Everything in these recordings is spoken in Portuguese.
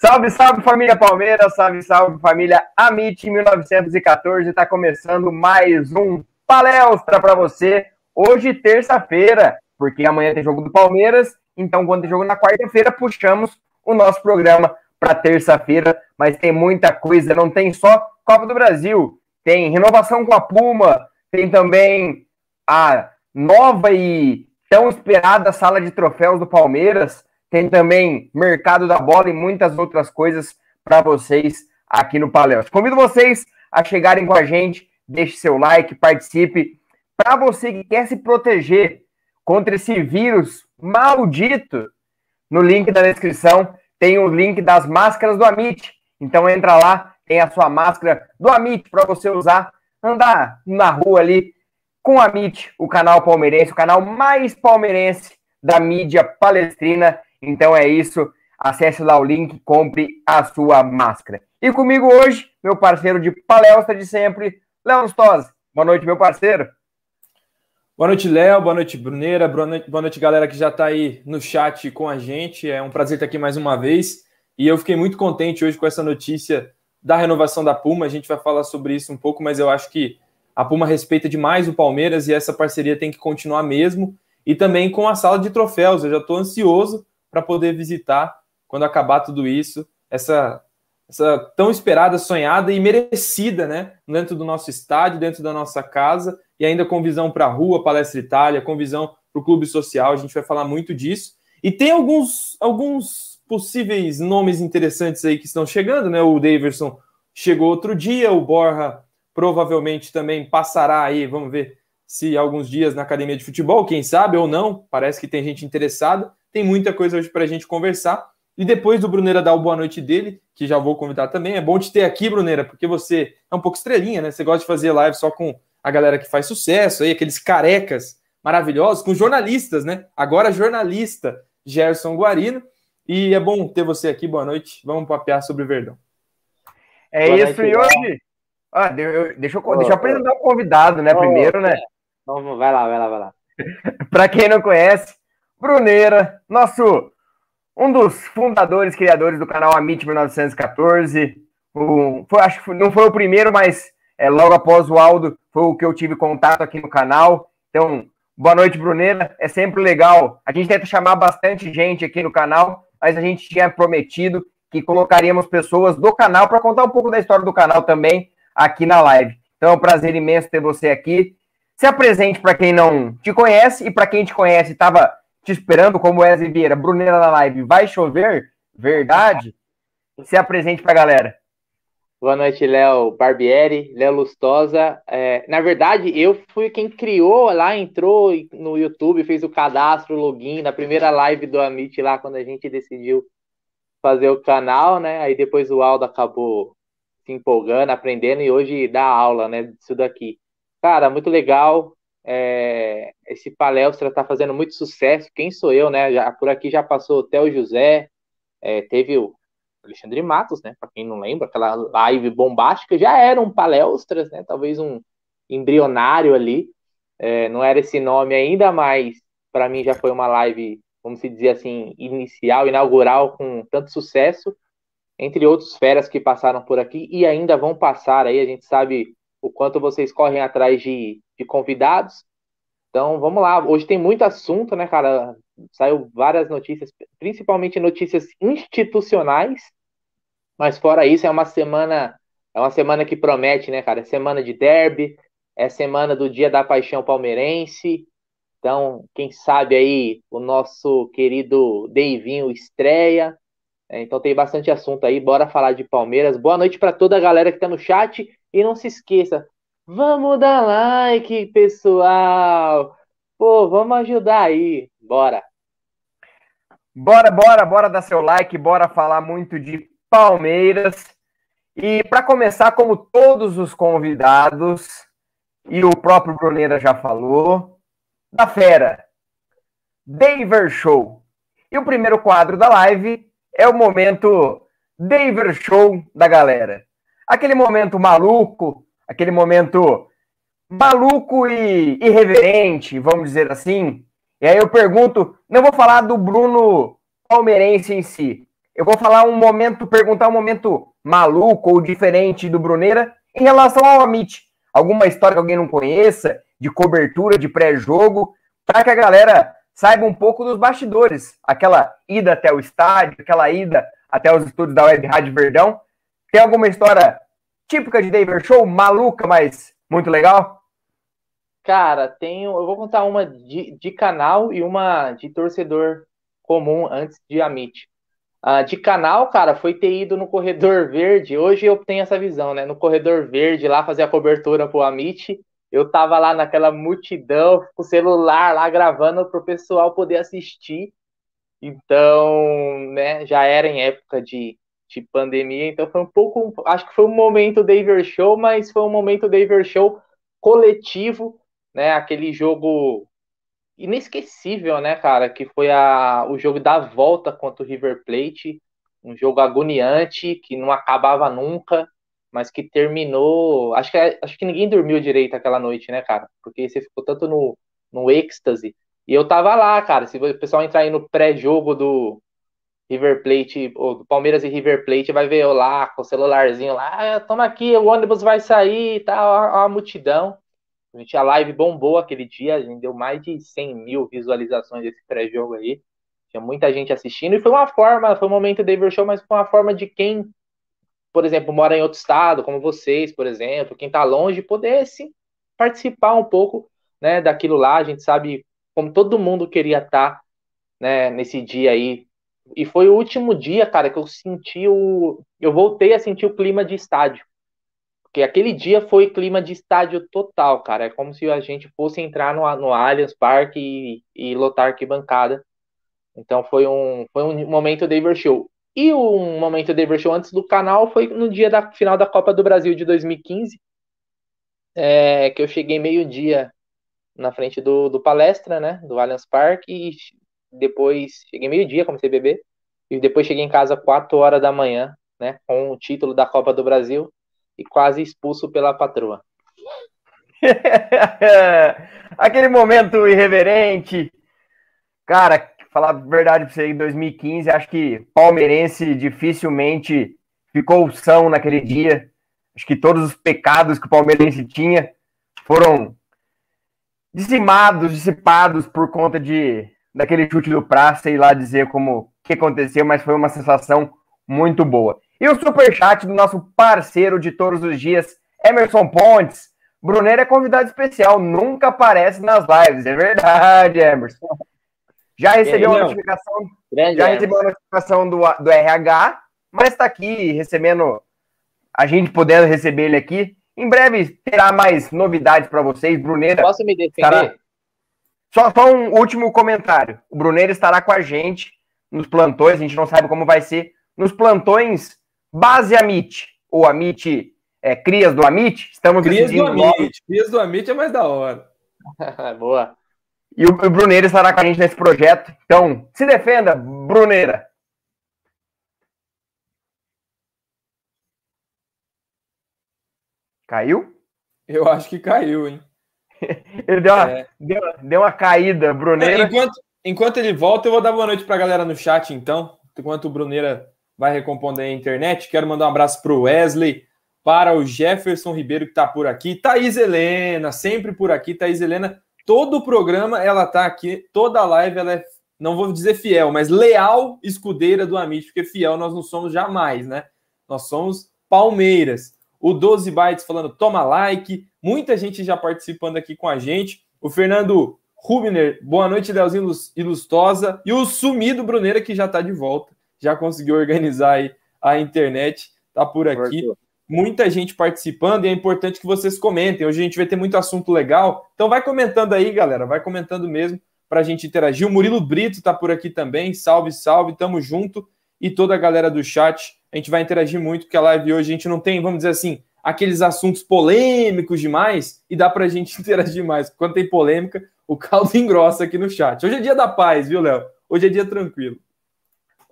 Salve, salve família Palmeiras, salve, salve família Amit 1914. Está começando mais um palestra para você. Hoje, terça-feira, porque amanhã tem jogo do Palmeiras. Então, quando tem jogo na quarta-feira, puxamos o nosso programa para terça-feira. Mas tem muita coisa, não tem só Copa do Brasil, tem renovação com a Puma, tem também a nova e tão esperada sala de troféus do Palmeiras tem também mercado da bola e muitas outras coisas para vocês aqui no Paléu. Convido vocês a chegarem com a gente, deixe seu like, participe. Para você que quer se proteger contra esse vírus maldito, no link da descrição tem o link das máscaras do Amit. Então entra lá, tem a sua máscara do Amit para você usar, andar na rua ali com o Amit, o canal palmeirense, o canal mais palmeirense da mídia palestrina então é isso. Acesse lá o link, compre a sua máscara. E comigo hoje, meu parceiro de palestra de sempre, Léo Lustosa. Boa noite, meu parceiro. Boa noite, Léo. Boa noite, Bruneira. Boa noite, boa noite, galera que já está aí no chat com a gente. É um prazer estar aqui mais uma vez. E eu fiquei muito contente hoje com essa notícia da renovação da Puma. A gente vai falar sobre isso um pouco, mas eu acho que a Puma respeita demais o Palmeiras e essa parceria tem que continuar mesmo. E também com a sala de troféus. Eu já estou ansioso para poder visitar quando acabar tudo isso, essa, essa tão esperada, sonhada e merecida, né? Dentro do nosso estádio, dentro da nossa casa, e ainda com visão para a rua, Palestra Itália, com visão para o clube social, a gente vai falar muito disso. E tem alguns, alguns possíveis nomes interessantes aí que estão chegando, né? O Daverson chegou outro dia, o Borja provavelmente também passará aí, vamos ver se alguns dias na academia de futebol, quem sabe ou não, parece que tem gente interessada. Tem muita coisa hoje para a gente conversar. E depois do Bruneira dar o boa noite dele, que já vou convidar também. É bom te ter aqui, Bruneira, porque você é um pouco estrelinha, né? Você gosta de fazer live só com a galera que faz sucesso, aí, aqueles carecas maravilhosos, com jornalistas, né? Agora jornalista Gerson Guarino. E é bom ter você aqui. Boa noite. Vamos papear sobre o Verdão. É boa isso, noite, e hoje. Ah, deixa, eu, oh, deixa eu apresentar o convidado, né? Oh, primeiro, né? Vamos, vai lá, vai lá, vai lá. Para quem não conhece, Bruneira, nosso um dos fundadores, criadores do canal Amit 1914. O, foi, acho que não foi o primeiro, mas é, logo após o Aldo foi o que eu tive contato aqui no canal. Então, boa noite, Bruneira. É sempre legal. A gente tenta chamar bastante gente aqui no canal, mas a gente tinha prometido que colocaríamos pessoas do canal para contar um pouco da história do canal também aqui na live. Então é um prazer imenso ter você aqui. Se apresente para quem não te conhece e para quem te conhece estava te esperando como Wesley Vieira, Brunera na live, vai chover? Verdade? Se apresente para a galera. Boa noite, Léo Barbieri, Léo Lustosa. É, na verdade, eu fui quem criou lá, entrou no YouTube, fez o cadastro, o login, na primeira live do Amit lá, quando a gente decidiu fazer o canal, né? Aí depois o Aldo acabou se empolgando, aprendendo e hoje dá aula, né? Disso daqui. Cara, muito legal. É, esse palestra está fazendo muito sucesso. Quem sou eu, né? Já, por aqui já passou o José, é, teve o Alexandre Matos, né? Para quem não lembra, aquela live bombástica já eram palestras, né? Talvez um embrionário ali, é, não era esse nome ainda, mas para mim já foi uma live, vamos dizer assim, inicial, inaugural, com tanto sucesso, entre outros feras que passaram por aqui e ainda vão passar aí. A gente sabe o quanto vocês correm atrás de, de convidados. Então vamos lá. Hoje tem muito assunto, né, cara? Saiu várias notícias, principalmente notícias institucionais. Mas fora isso, é uma semana, é uma semana que promete, né, cara? É semana de derby, é semana do Dia da Paixão Palmeirense. Então, quem sabe aí o nosso querido Deivinho estreia. É, então tem bastante assunto aí. Bora falar de Palmeiras. Boa noite para toda a galera que tá no chat e não se esqueça, vamos dar like, pessoal. Pô, vamos ajudar aí. Bora. Bora, bora, bora dar seu like, bora falar muito de Palmeiras. E para começar, como todos os convidados, e o próprio Bruneira já falou, da fera, Daver Show. E o primeiro quadro da live é o momento Daver Show da galera. Aquele momento maluco, aquele momento maluco e irreverente, vamos dizer assim. E aí eu pergunto, não vou falar do Bruno palmeirense em si. Eu vou falar um momento, perguntar um momento maluco ou diferente do Bruneira em relação ao Amit alguma história que alguém não conheça, de cobertura de pré-jogo, para que a galera saiba um pouco dos bastidores. Aquela ida até o estádio, aquela ida até os estúdios da Web Rádio Verdão. Tem alguma história típica de David Show, maluca, mas muito legal? Cara, tenho. Eu vou contar uma de, de canal e uma de torcedor comum antes de Amit. Uh, de canal, cara, foi ter ido no Corredor Verde. Hoje eu tenho essa visão, né? No Corredor Verde, lá fazer a cobertura pro Amit. Eu tava lá naquela multidão, com o celular lá gravando pro pessoal poder assistir. Então, né, já era em época de, de pandemia, então foi um pouco. Acho que foi um momento Daver Show, mas foi um momento Daver Show coletivo, né? Aquele jogo inesquecível, né, cara? Que foi a, o jogo da volta contra o River Plate, um jogo agoniante que não acabava nunca, mas que terminou. Acho que, acho que ninguém dormiu direito aquela noite, né, cara? Porque você ficou tanto no, no êxtase. E eu tava lá, cara. Se o pessoal entrar aí no pré-jogo do River Plate, ou Palmeiras e River Plate, vai ver eu lá com o celularzinho lá. Ah, toma aqui, o ônibus vai sair e tal, a, a multidão. A gente, a live bombou aquele dia, a gente deu mais de 100 mil visualizações desse pré-jogo aí. Tinha muita gente assistindo e foi uma forma, foi um momento David Show, mas foi uma forma de quem, por exemplo, mora em outro estado, como vocês, por exemplo, quem tá longe, poder sim participar um pouco, né, daquilo lá. A gente sabe como todo mundo queria estar, tá, né, nesse dia aí. E foi o último dia, cara, que eu senti o, eu voltei a sentir o clima de estádio. Porque aquele dia foi clima de estádio total, cara. É como se a gente fosse entrar no, no Allianz Parque e, e lotar arquibancada. Então foi um, foi um momento David Show. E um momento David Show antes do canal foi no dia da final da Copa do Brasil de 2015, é, que eu cheguei meio-dia na frente do, do palestra, né, do Allianz Parque, e depois cheguei meio-dia, comecei a beber, e depois cheguei em casa 4 horas da manhã, né, com o título da Copa do Brasil e quase expulso pela patroa. Aquele momento irreverente. Cara, falar a verdade pra você, em 2015, acho que palmeirense dificilmente ficou são naquele dia. Acho que todos os pecados que o palmeirense tinha foram dizimados, dissipados por conta de daquele chute do praça, sei lá dizer como que aconteceu, mas foi uma sensação muito boa. E o superchat do nosso parceiro de todos os dias, Emerson Pontes. Brunner é convidado especial, nunca aparece nas lives. É verdade, Emerson. Já recebeu a notificação, Grande já recebeu a notificação do, do RH, mas está aqui recebendo, a gente podendo receber ele aqui. Em breve terá mais novidades para vocês. Bruneira. Posso me defender? Estará... Só, só um último comentário. O Bruneira estará com a gente nos plantões, a gente não sabe como vai ser, nos plantões Base Amit, ou Amit, é, Crias do Amit, estamos Crias do Amit, logo. Crias do Amit é mais da hora. Boa. E o, o Bruneira estará com a gente nesse projeto. Então, se defenda, Bruneira. Caiu? Eu acho que caiu, hein? Ele deu uma, é. deu, deu uma caída, Bruneira. Enquanto, enquanto ele volta, eu vou dar boa noite para a galera no chat, então. Enquanto o Bruneira vai recompondo a internet, quero mandar um abraço para o Wesley, para o Jefferson Ribeiro, que está por aqui. Thaís Helena, sempre por aqui. Thaís Helena, todo o programa ela está aqui, toda a live ela é, não vou dizer fiel, mas leal escudeira do Amit, porque fiel nós não somos jamais, né? Nós somos Palmeiras. O 12 Bytes falando, toma like. Muita gente já participando aqui com a gente. O Fernando Rubner, boa noite, Leozinho Ilustosa. E o sumido Bruneira, que já está de volta. Já conseguiu organizar aí a internet. Tá por aqui. Muita gente participando e é importante que vocês comentem. Hoje a gente vai ter muito assunto legal. Então vai comentando aí, galera. Vai comentando mesmo para a gente interagir. O Murilo Brito está por aqui também. Salve, salve. Tamo junto. E toda a galera do chat a gente vai interagir muito, porque a live hoje a gente não tem, vamos dizer assim, aqueles assuntos polêmicos demais e dá para a gente interagir mais. Quando tem polêmica, o caldo engrossa aqui no chat. Hoje é dia da paz, viu, Léo? Hoje é dia tranquilo.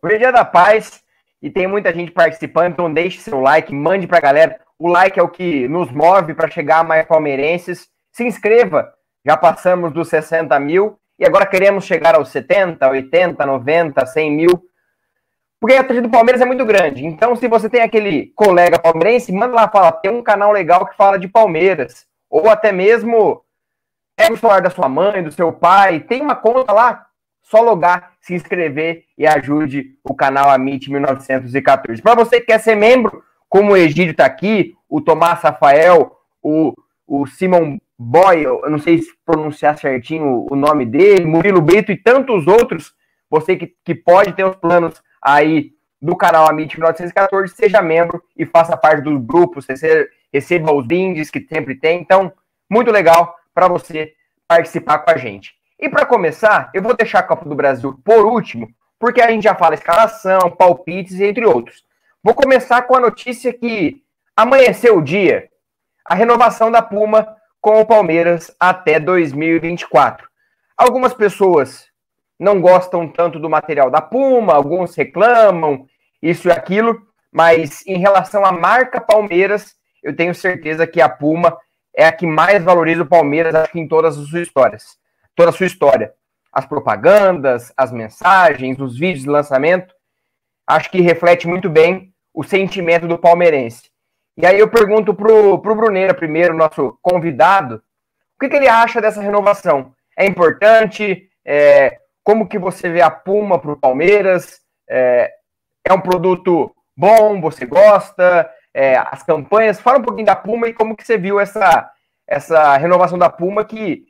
Hoje é dia da paz e tem muita gente participando, então deixe seu like, mande para a galera. O like é o que nos move para chegar a mais palmeirenses. Se inscreva, já passamos dos 60 mil e agora queremos chegar aos 70, 80, 90, 100 mil. Porque a torcida do Palmeiras é muito grande. Então, se você tem aquele colega palmeirense, manda lá, fala, tem um canal legal que fala de Palmeiras. Ou até mesmo pega o celular da sua mãe, do seu pai, tem uma conta lá, só logar, se inscrever e ajude o canal Amit 1914. Para você que quer ser membro, como o Egídio está aqui, o Tomás Rafael, o, o Simon Boy, eu não sei se pronunciar certinho o nome dele, Murilo Brito e tantos outros, você que, que pode ter os planos aí do canal Amit 1914, seja membro e faça parte dos grupos, receba, receba os brindes que sempre tem. Então, muito legal para você participar com a gente. E para começar, eu vou deixar a Copa do Brasil por último, porque a gente já fala escalação, palpites, entre outros. Vou começar com a notícia que amanheceu o dia, a renovação da Puma com o Palmeiras até 2024. Algumas pessoas não gostam tanto do material da Puma, alguns reclamam, isso e aquilo, mas em relação à marca Palmeiras, eu tenho certeza que a Puma é a que mais valoriza o Palmeiras, acho que em todas as suas histórias. Toda a sua história. As propagandas, as mensagens, os vídeos de lançamento, acho que reflete muito bem o sentimento do palmeirense. E aí eu pergunto pro, pro Bruneira primeiro, nosso convidado, o que, que ele acha dessa renovação? É importante? É, como que você vê a Puma para o Palmeiras? É, é, um produto bom? Você gosta? É, as campanhas? Fala um pouquinho da Puma e como que você viu essa, essa renovação da Puma que,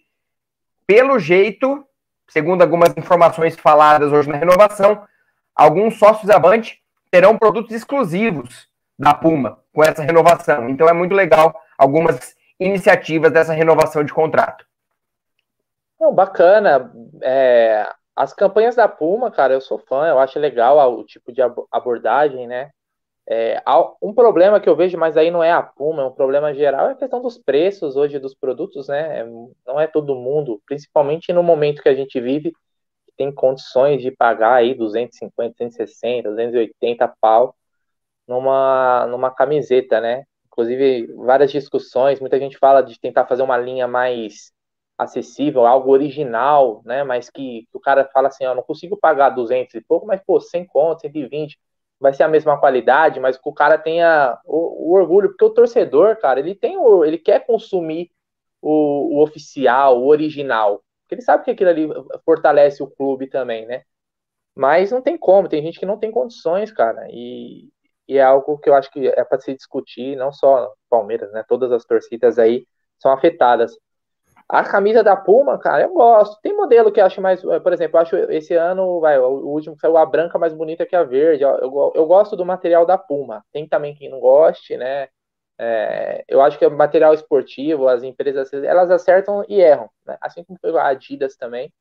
pelo jeito, segundo algumas informações faladas hoje na renovação, alguns sócios Avante terão produtos exclusivos da Puma com essa renovação. Então é muito legal algumas iniciativas dessa renovação de contrato. Não, bacana. É, as campanhas da Puma, cara, eu sou fã, eu acho legal o tipo de abordagem, né? É, um problema que eu vejo, mas aí não é a Puma, é um problema geral, é a questão dos preços hoje dos produtos, né? Não é todo mundo, principalmente no momento que a gente vive, que tem condições de pagar aí 250, 260, 280 pau numa, numa camiseta, né? Inclusive, várias discussões, muita gente fala de tentar fazer uma linha mais acessível, algo original, né? Mas que, o cara fala assim, ó, não consigo pagar 200 e pouco, mas pô, 100 conto, 120, vai ser a mesma qualidade, mas que o cara tenha o, o orgulho, porque o torcedor, cara, ele tem o, ele quer consumir o, o oficial, o original, porque ele sabe que aquilo ali fortalece o clube também, né? Mas não tem como, tem gente que não tem condições, cara, e, e é algo que eu acho que é para se discutir, não só Palmeiras, né? Todas as torcidas aí são afetadas. A camisa da Puma, cara, eu gosto. Tem modelo que eu acho mais. Por exemplo, eu acho esse ano, vai, o último saiu a branca mais bonita que a verde. Eu, eu, eu gosto do material da Puma. Tem também quem não goste, né? É, eu acho que o material esportivo, as empresas, elas acertam e erram, né? Assim como a Adidas também.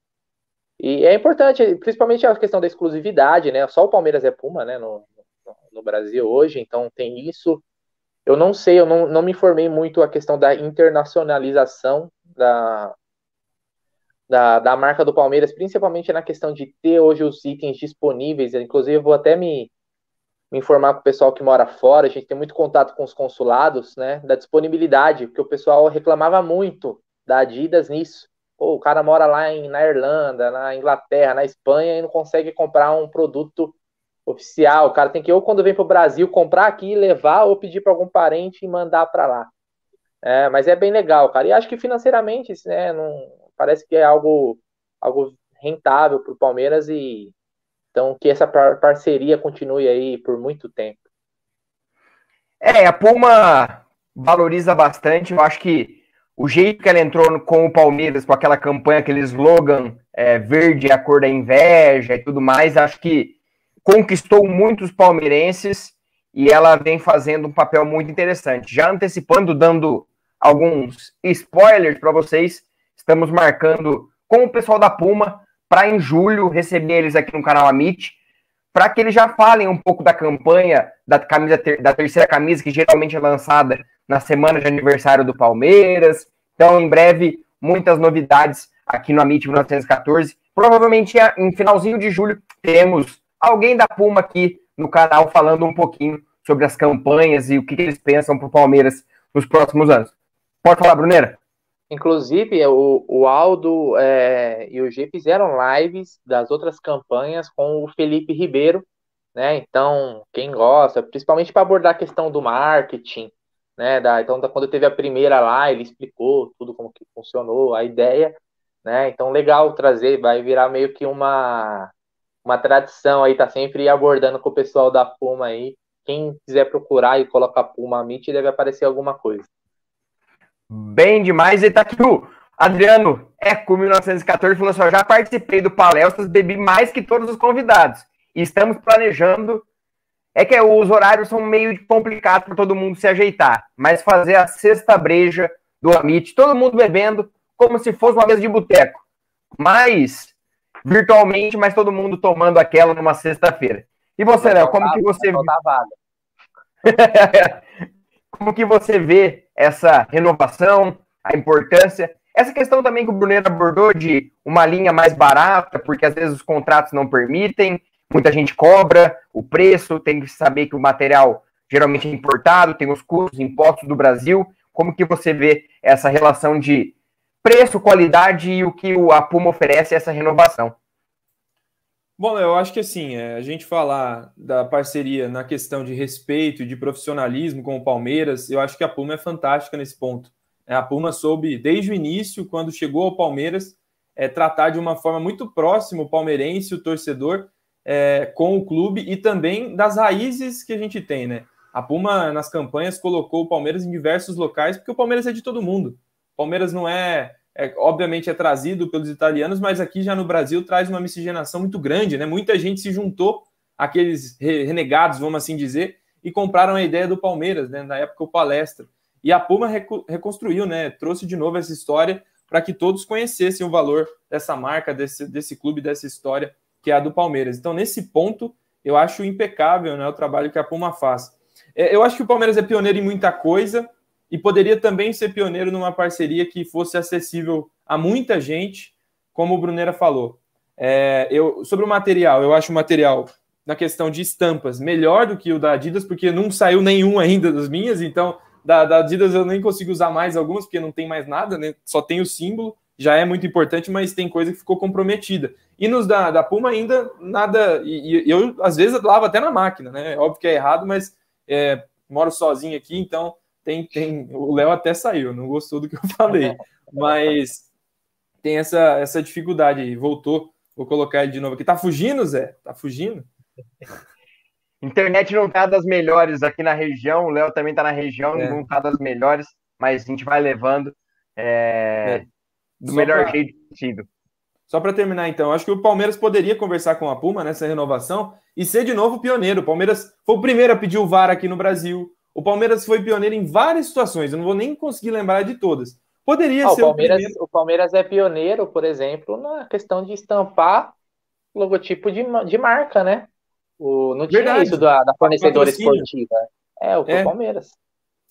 E é importante, principalmente a questão da exclusividade, né? Só o Palmeiras é Puma, né? No, no, no Brasil hoje, então tem isso. Eu não sei, eu não, não me informei muito a questão da internacionalização da, da, da marca do Palmeiras, principalmente na questão de ter hoje os itens disponíveis. Inclusive, eu vou até me, me informar com o pessoal que mora fora, a gente tem muito contato com os consulados, né, da disponibilidade, porque o pessoal reclamava muito da Adidas nisso. Pô, o cara mora lá em, na Irlanda, na Inglaterra, na Espanha e não consegue comprar um produto oficial. O cara tem que, ou quando vem para o Brasil, comprar aqui, levar, ou pedir para algum parente e mandar para lá. É, mas é bem legal, cara. E acho que financeiramente, né, não, parece que é algo, algo rentável para o Palmeiras e então que essa parceria continue aí por muito tempo. É, a Puma valoriza bastante. Eu acho que o jeito que ela entrou com o Palmeiras, com aquela campanha, aquele slogan é, verde, a cor da inveja e tudo mais, acho que conquistou muitos palmeirenses e ela vem fazendo um papel muito interessante. Já antecipando, dando alguns spoilers para vocês, estamos marcando com o pessoal da Puma para em julho receber eles aqui no canal Amit, para que eles já falem um pouco da campanha da camisa da terceira camisa que geralmente é lançada na semana de aniversário do Palmeiras. Então, em breve, muitas novidades aqui no Amit 1914. Provavelmente em finalzinho de julho teremos alguém da Puma aqui no canal falando um pouquinho sobre as campanhas e o que, eles pensam para o Palmeiras nos próximos anos. Pode falar, Brunera? Inclusive, o, o Aldo é, e o G fizeram lives das outras campanhas com o Felipe Ribeiro, né? Então, quem gosta, principalmente para abordar a questão do marketing, né? Da, então, da, quando teve a primeira lá, ele explicou tudo como que funcionou, a ideia, né? Então, legal trazer, vai virar meio que uma uma tradição aí, tá sempre abordando com o pessoal da Puma aí. Quem quiser procurar e colocar Puma Meet, deve aparecer alguma coisa. Bem demais. E tá aqui o Adriano Eco 1914 falou assim: já participei do palestras, bebi mais que todos os convidados. E estamos planejando. É que os horários são meio complicados para todo mundo se ajeitar, mas fazer a sexta breja do Amit, todo mundo bebendo como se fosse uma mesa de boteco. Mas virtualmente, mas todo mundo tomando aquela numa sexta-feira. E você, Léo, como que você como que você vê essa renovação, a importância? Essa questão também que o Bruneiro abordou de uma linha mais barata, porque às vezes os contratos não permitem, muita gente cobra o preço, tem que saber que o material geralmente é importado, tem os custos, impostos do Brasil. Como que você vê essa relação de preço, qualidade e o que a Puma oferece essa renovação? Bom, eu acho que assim, é, a gente falar da parceria na questão de respeito e de profissionalismo com o Palmeiras, eu acho que a Puma é fantástica nesse ponto. É, a Puma soube, desde o início, quando chegou ao Palmeiras, é, tratar de uma forma muito próxima o palmeirense, o torcedor, é, com o clube e também das raízes que a gente tem, né? A Puma, nas campanhas, colocou o Palmeiras em diversos locais, porque o Palmeiras é de todo mundo. O Palmeiras não é é, obviamente é trazido pelos italianos, mas aqui já no Brasil traz uma miscigenação muito grande, né? Muita gente se juntou, aqueles renegados, vamos assim dizer, e compraram a ideia do Palmeiras, né? Na época o palestra. E a Puma reconstruiu, né? Trouxe de novo essa história para que todos conhecessem o valor dessa marca, desse, desse clube, dessa história que é a do Palmeiras. Então, nesse ponto, eu acho impecável né, o trabalho que a Puma faz. É, eu acho que o Palmeiras é pioneiro em muita coisa, e poderia também ser pioneiro numa parceria que fosse acessível a muita gente, como o Brunera falou. É, eu, sobre o material, eu acho o material na questão de estampas melhor do que o da Adidas, porque não saiu nenhum ainda das minhas, então da, da Adidas eu nem consigo usar mais algumas, porque não tem mais nada, né? Só tem o símbolo, já é muito importante, mas tem coisa que ficou comprometida. E nos da, da Puma ainda nada. E, e eu às vezes lavo até na máquina, né? Óbvio que é errado, mas é, moro sozinho aqui, então tem, tem. O Léo até saiu, não gostou do que eu falei, mas tem essa, essa dificuldade aí. Voltou, vou colocar ele de novo aqui. Tá fugindo, Zé? Tá fugindo? Internet não tá das melhores aqui na região, o Léo também tá na região, é. não tá das melhores, mas a gente vai levando é, é. do Só melhor pra... jeito possível. Só para terminar, então, acho que o Palmeiras poderia conversar com a Puma nessa renovação e ser de novo pioneiro. O Palmeiras foi o primeiro a pedir o VAR aqui no Brasil. O Palmeiras foi pioneiro em várias situações, eu não vou nem conseguir lembrar de todas. Poderia ah, ser o Palmeiras, o, o Palmeiras é pioneiro, por exemplo, na questão de estampar logotipo de, de marca, né? O, não tinha Verdade. isso da, da fornecedora esportiva. É, o é. Palmeiras.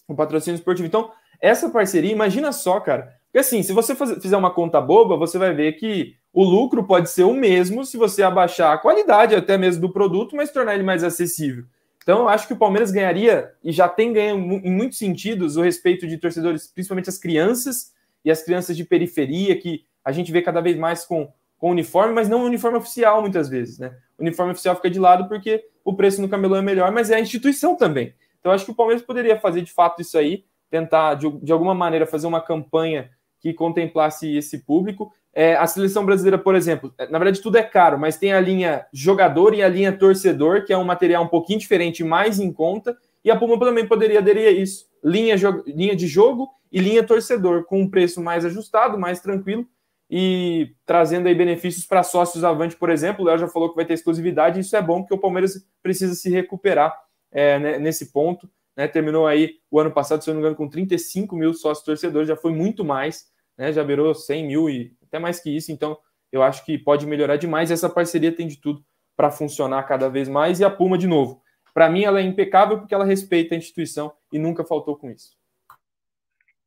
O patrocínio esportivo. Então, essa parceria, imagina só, cara. Porque assim, se você fizer uma conta boba, você vai ver que o lucro pode ser o mesmo se você abaixar a qualidade até mesmo do produto, mas tornar ele mais acessível. Então, acho que o Palmeiras ganharia, e já tem ganho em muitos sentidos, o respeito de torcedores, principalmente as crianças, e as crianças de periferia, que a gente vê cada vez mais com, com uniforme, mas não uniforme oficial muitas vezes, né? O uniforme oficial fica de lado porque o preço no camelô é melhor, mas é a instituição também. Então acho que o Palmeiras poderia fazer de fato isso aí, tentar de, de alguma maneira fazer uma campanha que contemplasse esse público. É, a seleção brasileira, por exemplo, na verdade tudo é caro, mas tem a linha jogador e a linha torcedor, que é um material um pouquinho diferente, mais em conta, e a Puma também poderia aderir a isso. Linha, linha de jogo e linha torcedor, com um preço mais ajustado, mais tranquilo, e trazendo aí benefícios para sócios avante, por exemplo. O Léo já falou que vai ter exclusividade, isso é bom, porque o Palmeiras precisa se recuperar é, né, nesse ponto. Né? Terminou aí o ano passado, se eu não me engano, com 35 mil sócios torcedores, já foi muito mais, né? já virou 100 mil e até mais que isso. Então, eu acho que pode melhorar demais. Essa parceria tem de tudo para funcionar cada vez mais. E a Puma, de novo, para mim, ela é impecável porque ela respeita a instituição e nunca faltou com isso.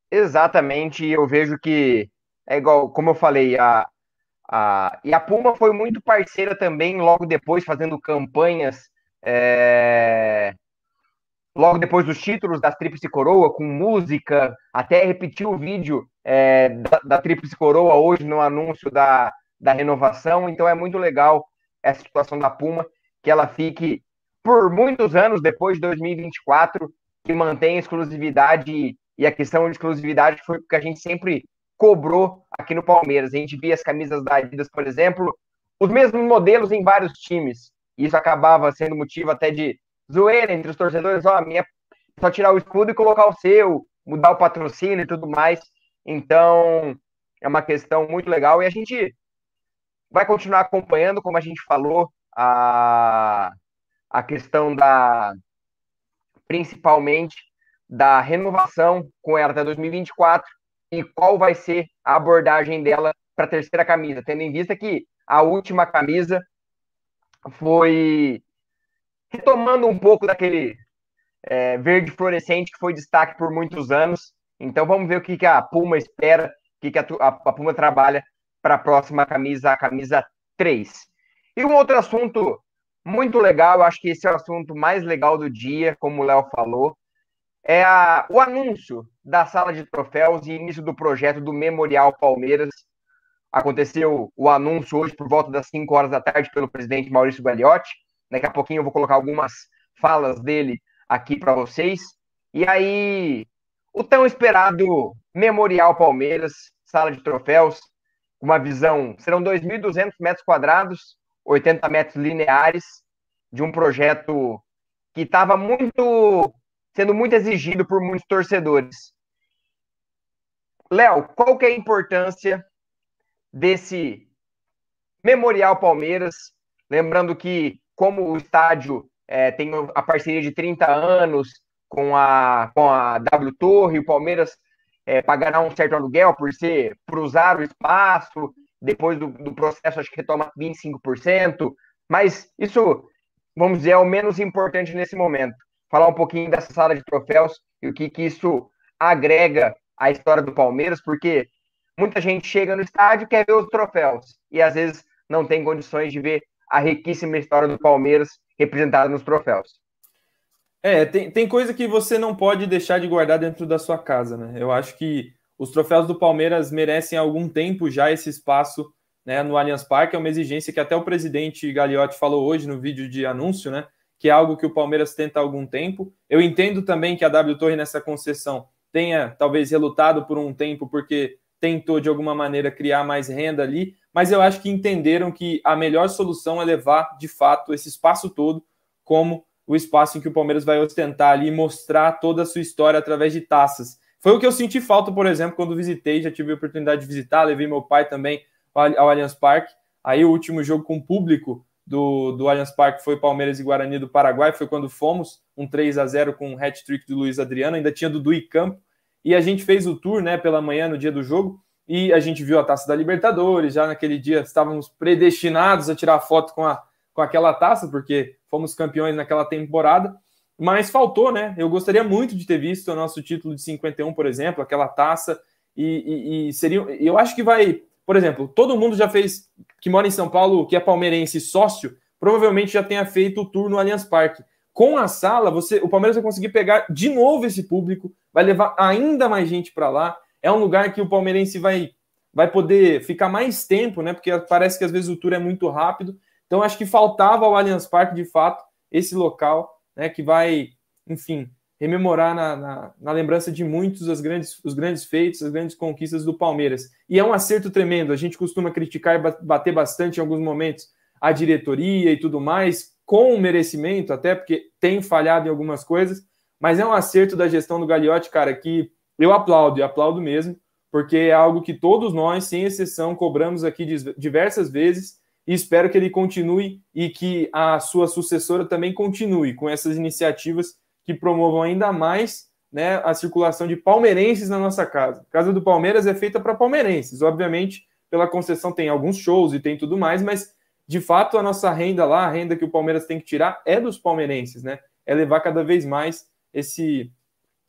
Exatamente, eu vejo que é igual, como eu falei, a, a, e a Puma foi muito parceira também, logo depois, fazendo campanhas, é, logo depois dos títulos da Tríplice Coroa, com música, até repetiu o vídeo é, da, da Tríplice Coroa hoje no anúncio da, da renovação, então é muito legal essa situação da Puma, que ela fique por muitos anos depois de 2024, que mantém exclusividade, e a questão de exclusividade foi porque a gente sempre cobrou aqui no Palmeiras. A gente via as camisas da Adidas, por exemplo, os mesmos modelos em vários times. Isso acabava sendo motivo até de zoeira entre os torcedores. Ó, minha é só tirar o escudo e colocar o seu, mudar o patrocínio e tudo mais. Então, é uma questão muito legal. E a gente vai continuar acompanhando, como a gente falou, a, a questão da. principalmente da renovação com ela até 2024 e qual vai ser a abordagem dela para a terceira camisa, tendo em vista que a última camisa foi retomando um pouco daquele é, verde fluorescente que foi destaque por muitos anos. Então vamos ver o que, que a Puma espera, o que, que a, a, a Puma trabalha para a próxima camisa, a camisa 3. E um outro assunto muito legal, acho que esse é o assunto mais legal do dia, como o Léo falou, é a, o anúncio da sala de troféus e início do projeto do Memorial Palmeiras. Aconteceu o anúncio hoje por volta das 5 horas da tarde pelo presidente Maurício Gagliotti. Daqui a pouquinho eu vou colocar algumas falas dele aqui para vocês. E aí, o tão esperado Memorial Palmeiras, sala de troféus, uma visão, serão 2.200 metros quadrados, 80 metros lineares, de um projeto que estava muito sendo muito exigido por muitos torcedores. Léo, qual que é a importância desse Memorial Palmeiras? Lembrando que, como o estádio é, tem a parceria de 30 anos com a, com a W Torre, o Palmeiras é, pagará um certo aluguel por ser por usar o espaço, depois do, do processo acho que retoma 25%, mas isso, vamos dizer, é o menos importante nesse momento. Falar um pouquinho dessa sala de troféus e o que, que isso agrega à história do Palmeiras, porque muita gente chega no estádio quer ver os troféus e às vezes não tem condições de ver a riquíssima história do Palmeiras representada nos troféus. É, tem, tem coisa que você não pode deixar de guardar dentro da sua casa, né? Eu acho que os troféus do Palmeiras merecem há algum tempo já esse espaço né, no Allianz Parque, é uma exigência que até o presidente Gagliotti falou hoje no vídeo de anúncio, né? que é algo que o Palmeiras tenta há algum tempo. Eu entendo também que a W Torre nessa concessão tenha talvez relutado por um tempo porque tentou de alguma maneira criar mais renda ali, mas eu acho que entenderam que a melhor solução é levar de fato esse espaço todo como o espaço em que o Palmeiras vai ostentar ali e mostrar toda a sua história através de taças. Foi o que eu senti falta, por exemplo, quando visitei, já tive a oportunidade de visitar, levei meu pai também ao Allianz Parque. Aí o último jogo com público do, do Allianz Parque foi Palmeiras e Guarani do Paraguai, foi quando fomos, um 3 a 0 com um hat-trick do Luiz Adriano, ainda tinha Dudu e Campo, e a gente fez o tour, né, pela manhã, no dia do jogo, e a gente viu a Taça da Libertadores, já naquele dia estávamos predestinados a tirar foto com, a, com aquela taça, porque fomos campeões naquela temporada, mas faltou, né, eu gostaria muito de ter visto o nosso título de 51, por exemplo, aquela taça, e, e, e seria, eu acho que vai por exemplo, todo mundo já fez, que mora em São Paulo, que é palmeirense sócio, provavelmente já tenha feito o tour no Allianz Parque. Com a sala, você, o Palmeiras vai conseguir pegar de novo esse público, vai levar ainda mais gente para lá. É um lugar que o palmeirense vai, vai poder ficar mais tempo, né? Porque parece que às vezes o tour é muito rápido. Então acho que faltava ao Allianz Parque, de fato, esse local, né? Que vai, enfim, rememorar na, na, na, lembrança de muitos as grandes, os grandes feitos, as grandes conquistas do Palmeiras. E é um acerto tremendo. A gente costuma criticar e bater bastante em alguns momentos a diretoria e tudo mais, com merecimento, até porque tem falhado em algumas coisas, mas é um acerto da gestão do Gagliotti, cara, que eu aplaudo e aplaudo mesmo, porque é algo que todos nós, sem exceção, cobramos aqui diversas vezes e espero que ele continue e que a sua sucessora também continue com essas iniciativas que promovam ainda mais né, a circulação de palmeirenses na nossa casa. A casa do Palmeiras é feita para palmeirenses, obviamente, pela concessão tem alguns shows e tem tudo mais, mas de fato a nossa renda lá, a renda que o Palmeiras tem que tirar é dos palmeirenses, né? É levar cada vez mais esse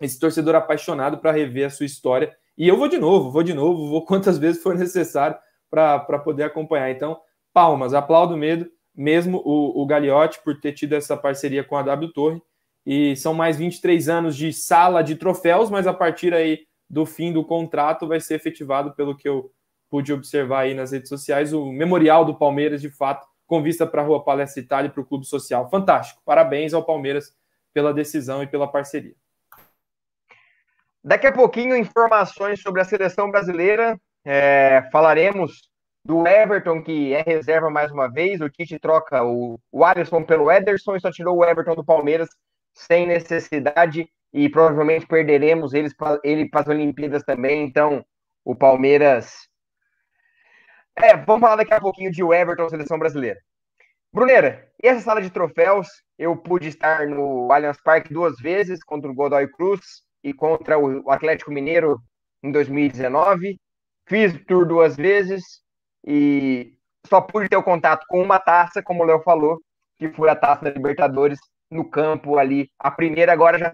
esse torcedor apaixonado para rever a sua história. E eu vou de novo, vou de novo, vou quantas vezes for necessário para poder acompanhar. Então, palmas, aplaudo medo, mesmo o, o Gagliotti por ter tido essa parceria com a W Torre e são mais 23 anos de sala de troféus, mas a partir aí do fim do contrato vai ser efetivado, pelo que eu pude observar aí nas redes sociais, o memorial do Palmeiras, de fato, com vista para a Rua Palestra Itália e para o Clube Social. Fantástico. Parabéns ao Palmeiras pela decisão e pela parceria. Daqui a pouquinho, informações sobre a seleção brasileira. É, falaremos do Everton, que é reserva mais uma vez. O Tite troca o, o Alisson pelo Ederson e só tirou o Everton do Palmeiras sem necessidade e provavelmente perderemos eles, ele para as Olimpíadas também. Então, o Palmeiras. É, vamos falar daqui a pouquinho de Everton, seleção brasileira. Bruneira, e essa sala de troféus? Eu pude estar no Allianz Parque duas vezes, contra o Godoy Cruz e contra o Atlético Mineiro em 2019. Fiz o tour duas vezes e só pude ter o contato com uma taça, como o Léo falou, que foi a taça da Libertadores no campo ali. A primeira agora já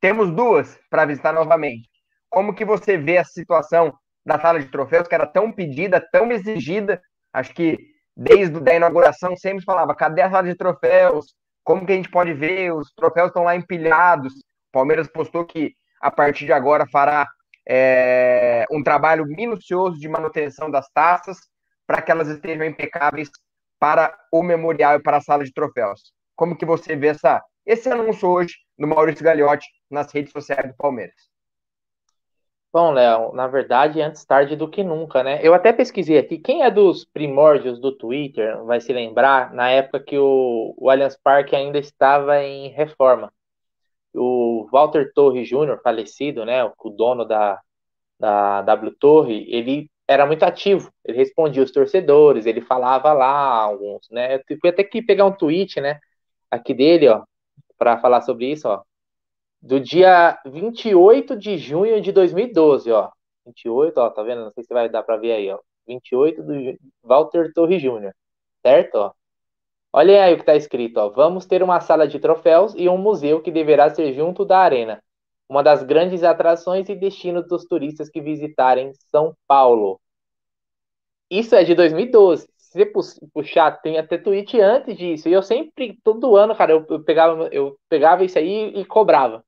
temos duas para visitar novamente. Como que você vê a situação da sala de troféus, que era tão pedida, tão exigida? Acho que desde a inauguração sempre falava, cadê a sala de troféus? Como que a gente pode ver? Os troféus estão lá empilhados. O Palmeiras postou que a partir de agora fará é, um trabalho minucioso de manutenção das taças para que elas estejam impecáveis para o memorial e para a sala de troféus. Como que você vê essa, esse anúncio hoje do Maurício Gagliotti nas redes sociais do Palmeiras? Bom, Léo, na verdade, antes tarde do que nunca, né? Eu até pesquisei aqui, quem é dos primórdios do Twitter vai se lembrar, na época que o, o Allianz Parque ainda estava em reforma. O Walter Torre Júnior, falecido, né, o dono da, da W Torre, ele era muito ativo, ele respondia os torcedores, ele falava lá alguns, né? Eu fui até que pegar um tweet, né? aqui dele, ó, para falar sobre isso, ó. Do dia 28 de junho de 2012, ó. 28, ó, tá vendo? Não sei se vai dar para ver aí, ó. 28 do Walter Torre Júnior, certo? Ó. Olha aí o que está escrito, ó. Vamos ter uma sala de troféus e um museu que deverá ser junto da arena, uma das grandes atrações e destinos dos turistas que visitarem São Paulo. Isso é de 2012 se você puxar, tem até tweet antes disso. E eu sempre, todo ano, cara, eu, eu, pegava, eu pegava isso aí e cobrava,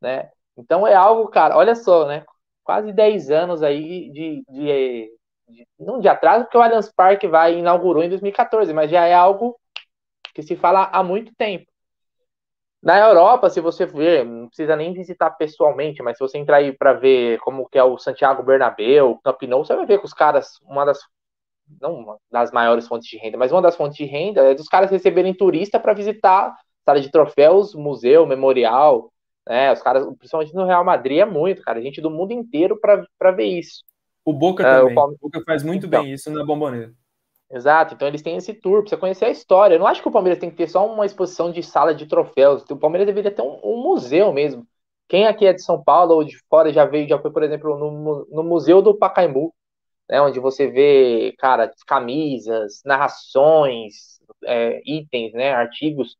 né? Então é algo, cara, olha só, né? Quase 10 anos aí de, de, de não de atraso, porque o Allianz Parque vai inaugurou em 2014, mas já é algo que se fala há muito tempo. Na Europa, se você ver, não precisa nem visitar pessoalmente, mas se você entrar aí para ver como que é o Santiago Bernabéu, o Camp Nou, você vai ver que os caras, uma das não uma das maiores fontes de renda, mas uma das fontes de renda é dos caras receberem turista para visitar sala de troféus, museu, memorial, né? Os caras, principalmente no Real Madrid, é muito, cara. Gente do mundo inteiro para ver isso. O Boca é, também. O, o, Boca faz muito então, bem isso na Bomboneira. Exato, então eles têm esse tour, precisa conhecer a história. Eu não acho que o Palmeiras tem que ter só uma exposição de sala de troféus. O Palmeiras deveria ter um, um museu mesmo. Quem aqui é de São Paulo ou de fora já veio, já foi, por exemplo, no, no Museu do Pacaembu né, onde você vê, cara, camisas, narrações, é, itens, né, artigos.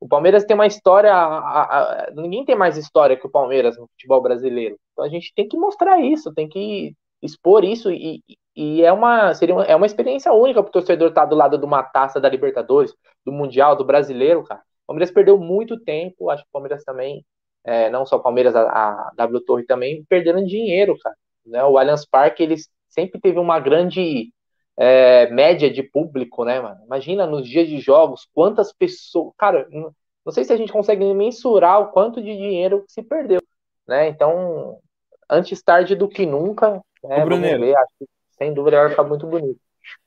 O Palmeiras tem uma história, a, a, ninguém tem mais história que o Palmeiras no futebol brasileiro. Então a gente tem que mostrar isso, tem que expor isso e, e é uma seria uma, é uma experiência única para o torcedor estar tá do lado de uma taça da Libertadores, do Mundial, do Brasileiro, cara. O Palmeiras perdeu muito tempo, acho que o Palmeiras também, é, não só o Palmeiras, a, a W Torre também perderam dinheiro, cara Né? O Allianz Parque ele sempre teve uma grande é, média de público, né, mano? Imagina nos dias de jogos quantas pessoas. Cara, não sei se a gente consegue mensurar o quanto de dinheiro se perdeu, né? Então, antes tarde do que nunca, né? Vamos ver, acho que, sem dúvida vai ficar muito bonito.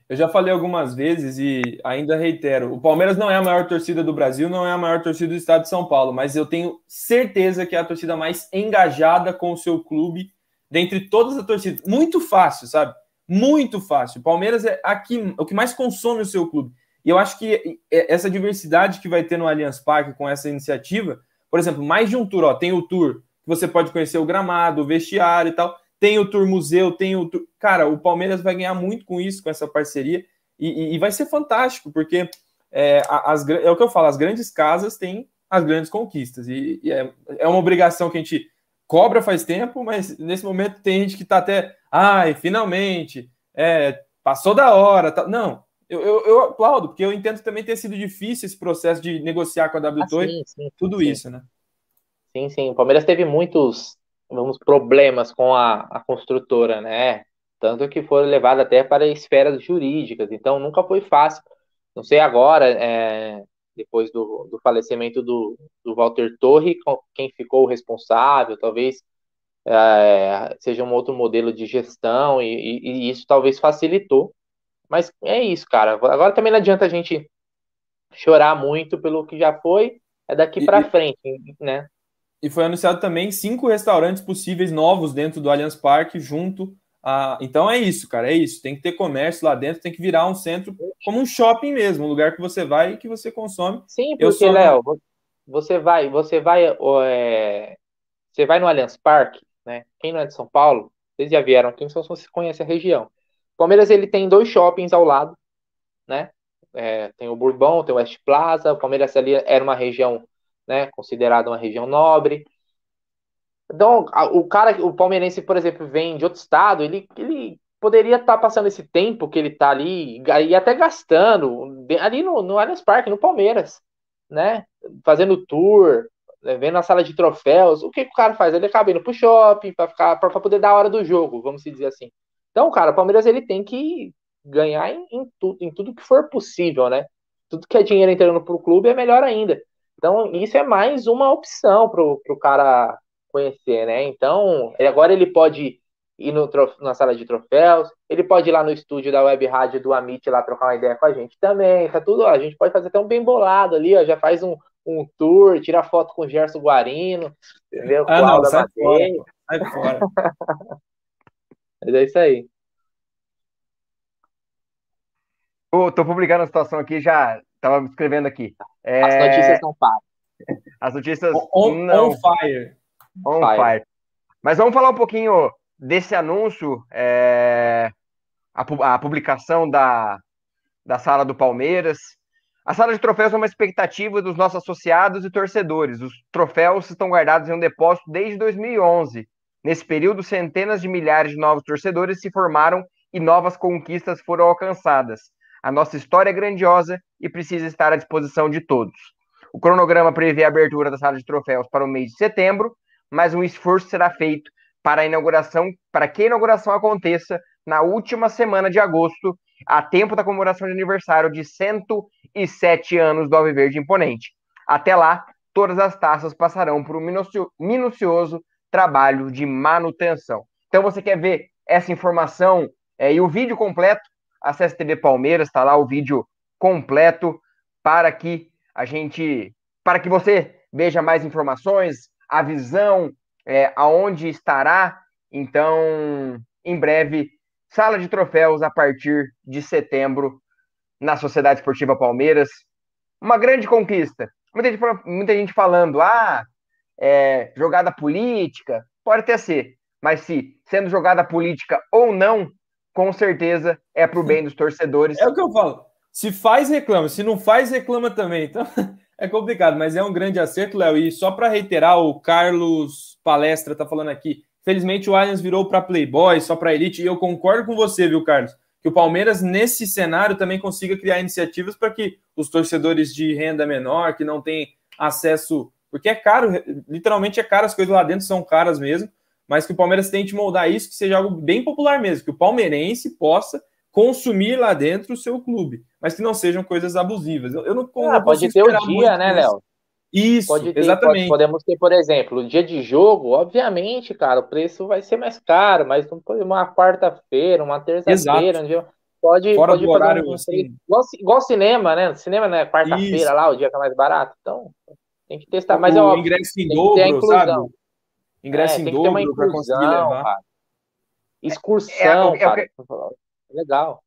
Eu já falei algumas vezes e ainda reitero: o Palmeiras não é a maior torcida do Brasil, não é a maior torcida do estado de São Paulo, mas eu tenho certeza que é a torcida mais engajada com o seu clube dentre todas as torcidas. Muito fácil, sabe? Muito fácil. O Palmeiras é aqui o que mais consome o seu clube. E eu acho que essa diversidade que vai ter no Allianz Parque com essa iniciativa, por exemplo, mais de um tour, ó, tem o tour que você pode conhecer o gramado, o vestiário e tal tem o Tour Museu, tem o. Cara, o Palmeiras vai ganhar muito com isso, com essa parceria, e, e, e vai ser fantástico, porque é, as, é o que eu falo, as grandes casas têm as grandes conquistas, e, e é, é uma obrigação que a gente cobra faz tempo, mas nesse momento tem gente que está até, ai, finalmente, é, passou da hora. Tá... Não, eu, eu, eu, aplaudo, porque eu entendo também ter sido difícil esse processo de negociar com a W2, ah, sim, sim, tudo sim. isso, né? Sim, sim. O Palmeiras teve muitos vamos, problemas com a, a construtora, né? Tanto que foram levados até para esferas jurídicas, então nunca foi fácil. Não sei agora, é, depois do, do falecimento do, do Walter Torre, quem ficou o responsável, talvez é, seja um outro modelo de gestão, e, e, e, isso talvez facilitou. Mas é isso, cara. Agora também não adianta a gente chorar muito pelo que já foi, é daqui para frente, né? E foi anunciado também cinco restaurantes possíveis novos dentro do Allianz Parque, junto a. Então é isso, cara, é isso. Tem que ter comércio lá dentro, tem que virar um centro como um shopping mesmo, um lugar que você vai e que você consome. Sim, porque, sou... Léo, você vai, você vai, é... você vai no Allianz Parque, né? Quem não é de São Paulo, vocês já vieram aqui, então você conhece a região. Palmeiras ele tem dois shoppings ao lado, né? É, tem o Bourbon, tem o West Plaza. O Palmeiras ali era uma região né, considerada uma região nobre. Então, o cara, o palmeirense, por exemplo, vem de outro estado, ele, ele poderia estar tá passando esse tempo que ele está ali, e até gastando, ali no, no Allianz Parque, no Palmeiras, né, fazendo tour, né, vendo a sala de troféus, o que, que o cara faz? Ele acaba indo pro shopping para poder dar a hora do jogo, vamos dizer assim. Então, cara, o Palmeiras ele tem que ganhar em, em, tudo, em tudo que for possível, né? Tudo que é dinheiro entrando pro clube é melhor ainda. Então, isso é mais uma opção para o cara conhecer, né? Então, agora ele pode ir no, na sala de troféus, ele pode ir lá no estúdio da web rádio do Amit lá trocar uma ideia com a gente também, tá tudo, ó, a gente pode fazer até um bem bolado ali, ó, já faz um, um tour, tira foto com o Gerson Guarino, entendeu? Ah, não, sai fora, sai fora. Mas é isso aí. Tô publicando a situação aqui, já tava escrevendo aqui. É... As notícias não param. As notícias. On, não. on fire. On fire. fire. Mas vamos falar um pouquinho desse anúncio, é... a, a, publicação da, da sala do Palmeiras. A sala de troféus é uma expectativa dos nossos associados e torcedores. Os troféus estão guardados em um depósito desde 2011. Nesse período, centenas de milhares de novos torcedores se formaram e novas conquistas foram alcançadas. A nossa história é grandiosa e precisa estar à disposição de todos. O cronograma prevê a abertura da sala de troféus para o mês de setembro, mas um esforço será feito para a inauguração, para que a inauguração aconteça na última semana de agosto, a tempo da comemoração de aniversário de 107 anos do Alviverde Imponente. Até lá, todas as taças passarão por um minucioso trabalho de manutenção. Então, você quer ver essa informação é, e o vídeo completo? Acesse TV Palmeiras, está lá o vídeo completo para que a gente, para que você veja mais informações, a visão, é, aonde estará. Então, em breve, sala de troféus a partir de setembro na Sociedade Esportiva Palmeiras. Uma grande conquista. Muita gente, muita gente falando, ah, é, jogada política, pode até ser, mas se sendo jogada política ou não, com certeza é para o bem dos torcedores. É o que eu falo. Se faz, reclama. Se não faz, reclama também. Então é complicado, mas é um grande acerto, Léo. E só para reiterar, o Carlos Palestra está falando aqui. Felizmente o Allianz virou para Playboy, só para Elite. E eu concordo com você, viu, Carlos? Que o Palmeiras, nesse cenário, também consiga criar iniciativas para que os torcedores de renda menor, que não têm acesso. Porque é caro, literalmente é caro, as coisas lá dentro são caras mesmo mas que o Palmeiras tente moldar isso, que seja algo bem popular mesmo, que o palmeirense possa consumir lá dentro o seu clube, mas que não sejam coisas abusivas. Eu, eu não, ah, não pode ter o dia, né, Léo? Isso, pode ter, exatamente. Pode, podemos ter, por exemplo, o dia de jogo, obviamente, cara, o preço vai ser mais caro, mas uma quarta-feira, uma terça-feira, um dia, pode, Fora pode do horário, um, assim. igual, igual cinema, né? Cinema não é quarta-feira lá, o dia que é mais barato, então tem que testar. Mas o é óbvio, ingresso em dobro, sabe? Ingresso é, em dobro para conseguir levar. Cara. Excursão, é, é, é, cara. Legal.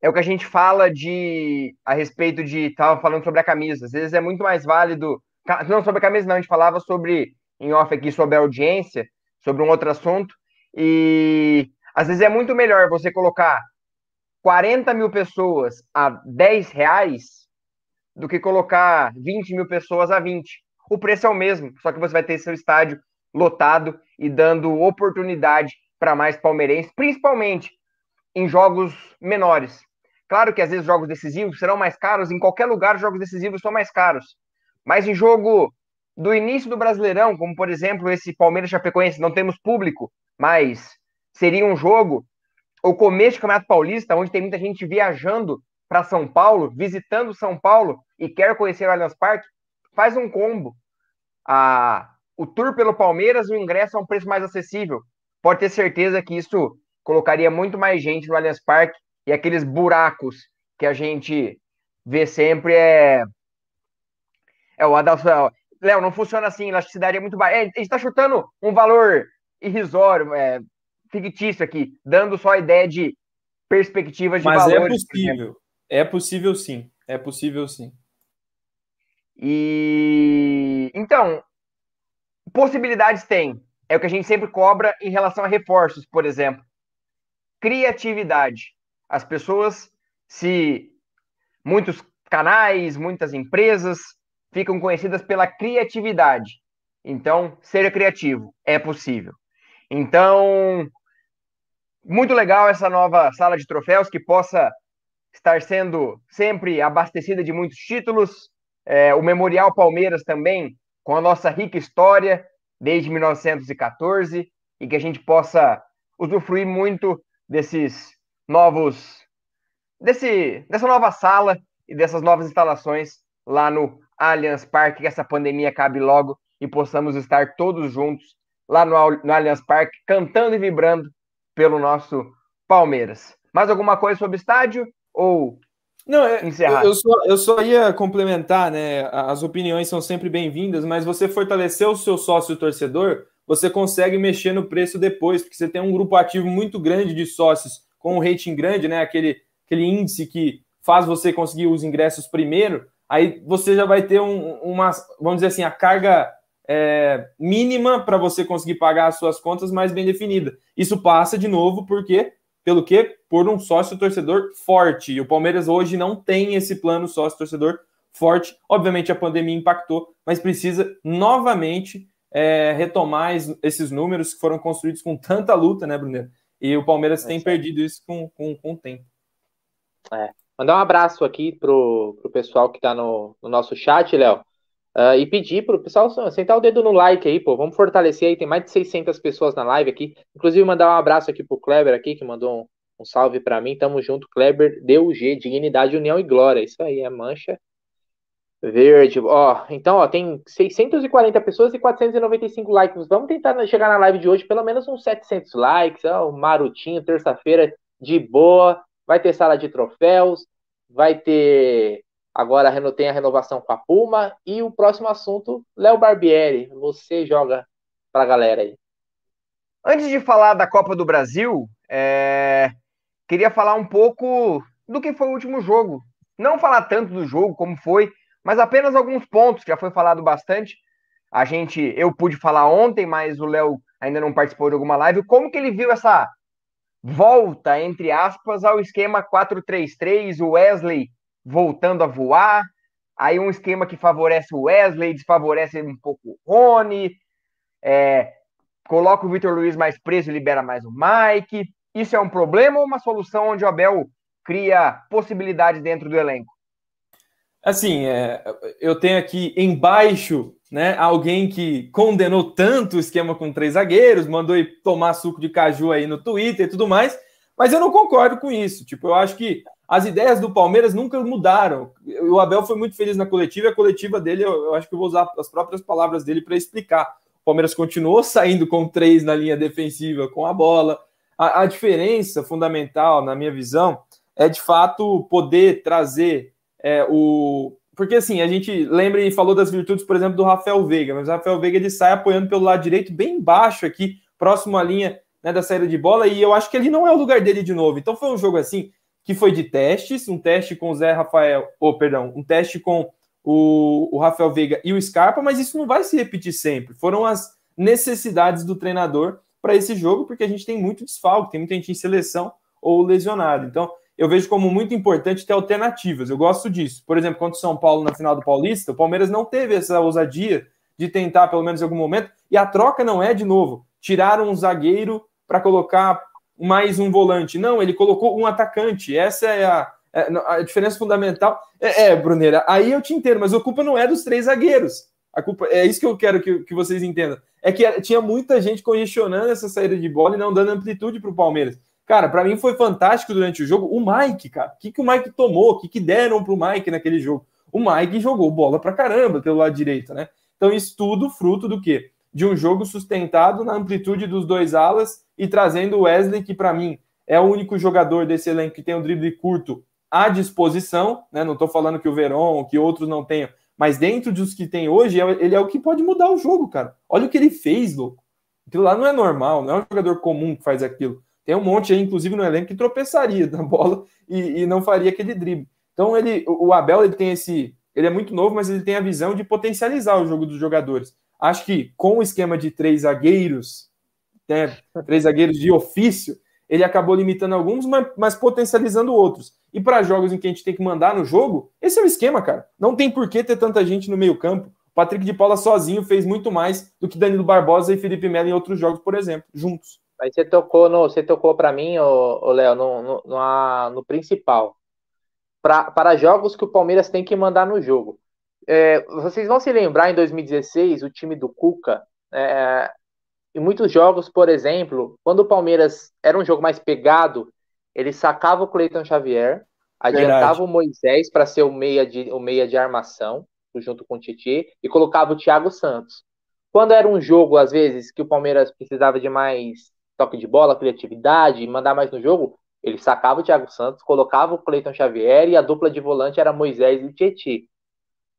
É o que a gente fala de a respeito de tava falando sobre a camisa. Às vezes é muito mais válido, não sobre a camisa não, a gente falava sobre em off aqui sobre a audiência, sobre um outro assunto e às vezes é muito melhor você colocar 40 mil pessoas a 10 reais do que colocar 20 mil pessoas a 20. O preço é o mesmo, só que você vai ter seu estádio lotado e dando oportunidade para mais palmeirenses, principalmente em jogos menores. Claro que às vezes jogos decisivos serão mais caros, em qualquer lugar jogos decisivos são mais caros. Mas em jogo do início do Brasileirão, como por exemplo esse Palmeiras Chapecoense, não temos público, mas seria um jogo, o começo do Campeonato Paulista, onde tem muita gente viajando para São Paulo, visitando São Paulo e quer conhecer o Allianz Parque, faz um combo. A, o tour pelo Palmeiras, o ingresso a um preço mais acessível. Pode ter certeza que isso colocaria muito mais gente no Allianz Parque e aqueles buracos que a gente vê sempre é. É o Adalto. Léo, não funciona assim, elasticidade é muito baixa. É, a gente está chutando um valor irrisório, é, fictício aqui, dando só a ideia de perspectivas de Mas é valores. Mas é possível. É possível sim. É possível sim. E então, possibilidades tem. É o que a gente sempre cobra em relação a reforços, por exemplo. Criatividade. As pessoas, se muitos canais, muitas empresas ficam conhecidas pela criatividade. Então, seja criativo, é possível. Então, muito legal essa nova sala de troféus que possa estar sendo sempre abastecida de muitos títulos. É, o Memorial Palmeiras também, com a nossa rica história desde 1914, e que a gente possa usufruir muito desses novos desse dessa nova sala e dessas novas instalações lá no Allianz Parque, que essa pandemia acabe logo e possamos estar todos juntos lá no, no Allianz Parque, cantando e vibrando pelo nosso Palmeiras. Mais alguma coisa sobre o estádio ou não, é, encerrar? Eu só, eu só ia complementar, né? As opiniões são sempre bem-vindas, mas você fortalecer o seu sócio torcedor, você consegue mexer no preço depois, porque você tem um grupo ativo muito grande de sócios com um rating grande, né? Aquele, aquele índice que faz você conseguir os ingressos primeiro, aí você já vai ter um, uma, vamos dizer assim, a carga é, mínima para você conseguir pagar as suas contas mais bem definida. Isso passa de novo porque pelo que por um sócio torcedor forte. E o Palmeiras hoje não tem esse plano sócio torcedor forte. Obviamente a pandemia impactou, mas precisa novamente é, retomar esses números que foram construídos com tanta luta, né, Bruno? E o Palmeiras é tem perdido isso com, com, com o tempo. É. Mandar um abraço aqui pro, pro pessoal que está no, no nosso chat, Léo. Uh, e pedir pro pessoal sentar o dedo no like aí, pô. Vamos fortalecer aí. Tem mais de 600 pessoas na live aqui. Inclusive, mandar um abraço aqui pro Kleber aqui, que mandou um, um salve para mim. Tamo junto, Kleber. DUG, Dignidade, União e Glória. Isso aí, é mancha verde. Ó, então, ó, tem 640 pessoas e 495 likes. Vamos tentar chegar na live de hoje pelo menos uns 700 likes. Ó, o Marutinho, terça-feira, de boa. Vai ter sala de troféus. Vai ter Agora tem a renovação com a Puma. E o próximo assunto, Léo Barbieri. Você joga para a galera aí. Antes de falar da Copa do Brasil, é... queria falar um pouco do que foi o último jogo. Não falar tanto do jogo como foi, mas apenas alguns pontos, já foi falado bastante. A gente, eu pude falar ontem, mas o Léo ainda não participou de alguma live. Como que ele viu essa volta, entre aspas, ao esquema 4-3-3, o Wesley voltando a voar. Aí um esquema que favorece o Wesley, desfavorece um pouco o Rony, é, coloca o Vitor Luiz mais preso e libera mais o Mike. Isso é um problema ou uma solução onde o Abel cria possibilidades dentro do elenco? Assim, é, eu tenho aqui embaixo né? Alguém que condenou tanto o esquema com três zagueiros, mandou ir tomar suco de caju aí no Twitter e tudo mais. Mas eu não concordo com isso. Tipo, eu acho que as ideias do Palmeiras nunca mudaram. O Abel foi muito feliz na coletiva e a coletiva dele, eu, eu acho que eu vou usar as próprias palavras dele para explicar. O Palmeiras continuou saindo com três na linha defensiva com a bola. A, a, diferença fundamental, na minha visão, é de fato poder trazer é, o. Porque assim, a gente lembra e falou das virtudes, por exemplo, do Rafael Veiga, mas o Rafael Veiga ele sai apoiando pelo lado direito, bem baixo aqui, próximo à linha né, da saída de bola, e eu acho que ele não é o lugar dele de novo. Então foi um jogo assim que foi de testes, um teste com o Zé Rafael, ou oh, perdão, um teste com o, o Rafael Veiga e o Scarpa, mas isso não vai se repetir sempre. Foram as necessidades do treinador para esse jogo, porque a gente tem muito desfalque, tem muita gente em seleção ou lesionado. Então, eu vejo como muito importante ter alternativas. Eu gosto disso. Por exemplo, contra o São Paulo na final do Paulista, o Palmeiras não teve essa ousadia de tentar, pelo menos em algum momento, e a troca não é de novo. Tiraram um zagueiro para colocar mais um volante. Não, ele colocou um atacante. Essa é a, é, a diferença fundamental. É, é, Bruneira, aí eu te entendo, mas a culpa não é dos três zagueiros. A culpa é isso que eu quero que, que vocês entendam. É que tinha muita gente congestionando essa saída de bola e não dando amplitude para o Palmeiras. Cara, para mim foi fantástico durante o jogo. O Mike, cara, o que, que o Mike tomou? O que, que deram para o Mike naquele jogo? O Mike jogou bola para caramba pelo lado direito, né? Então, isso tudo fruto do quê? De um jogo sustentado na amplitude dos dois alas e trazendo o Wesley, que para mim é o único jogador desse elenco que tem um drible curto à disposição, né? Não estou falando que o Verón, que outros não tenham, mas dentro dos que tem hoje, é ele é o que pode mudar o jogo, cara. Olha o que ele fez, louco. Aquilo lá não é normal, não é um jogador comum que faz aquilo. Tem um monte aí, inclusive no elenco, que tropeçaria na bola e, e não faria aquele drible. Então ele, o Abel, ele tem esse, ele é muito novo, mas ele tem a visão de potencializar o jogo dos jogadores. Acho que com o esquema de três zagueiros, né, três zagueiros de ofício, ele acabou limitando alguns, mas, mas potencializando outros. E para jogos em que a gente tem que mandar no jogo, esse é o esquema, cara. Não tem por que ter tanta gente no meio-campo. O Patrick de Paula sozinho fez muito mais do que Danilo Barbosa e Felipe Melo em outros jogos, por exemplo, juntos. Mas você tocou no, você tocou para mim, ô, Léo, no, no, no, no, principal. Para jogos que o Palmeiras tem que mandar no jogo. É, vocês vão se lembrar em 2016, o time do Cuca, é, em muitos jogos, por exemplo, quando o Palmeiras era um jogo mais pegado, ele sacava o Cleiton Xavier, adiantava Verdade. o Moisés para ser o meia, de, o meia de armação, junto com o Titi, e colocava o Thiago Santos. Quando era um jogo, às vezes, que o Palmeiras precisava de mais toque de bola, criatividade, mandar mais no jogo, ele sacava o Thiago Santos, colocava o Cleiton Xavier e a dupla de volante era Moisés e Tietchan.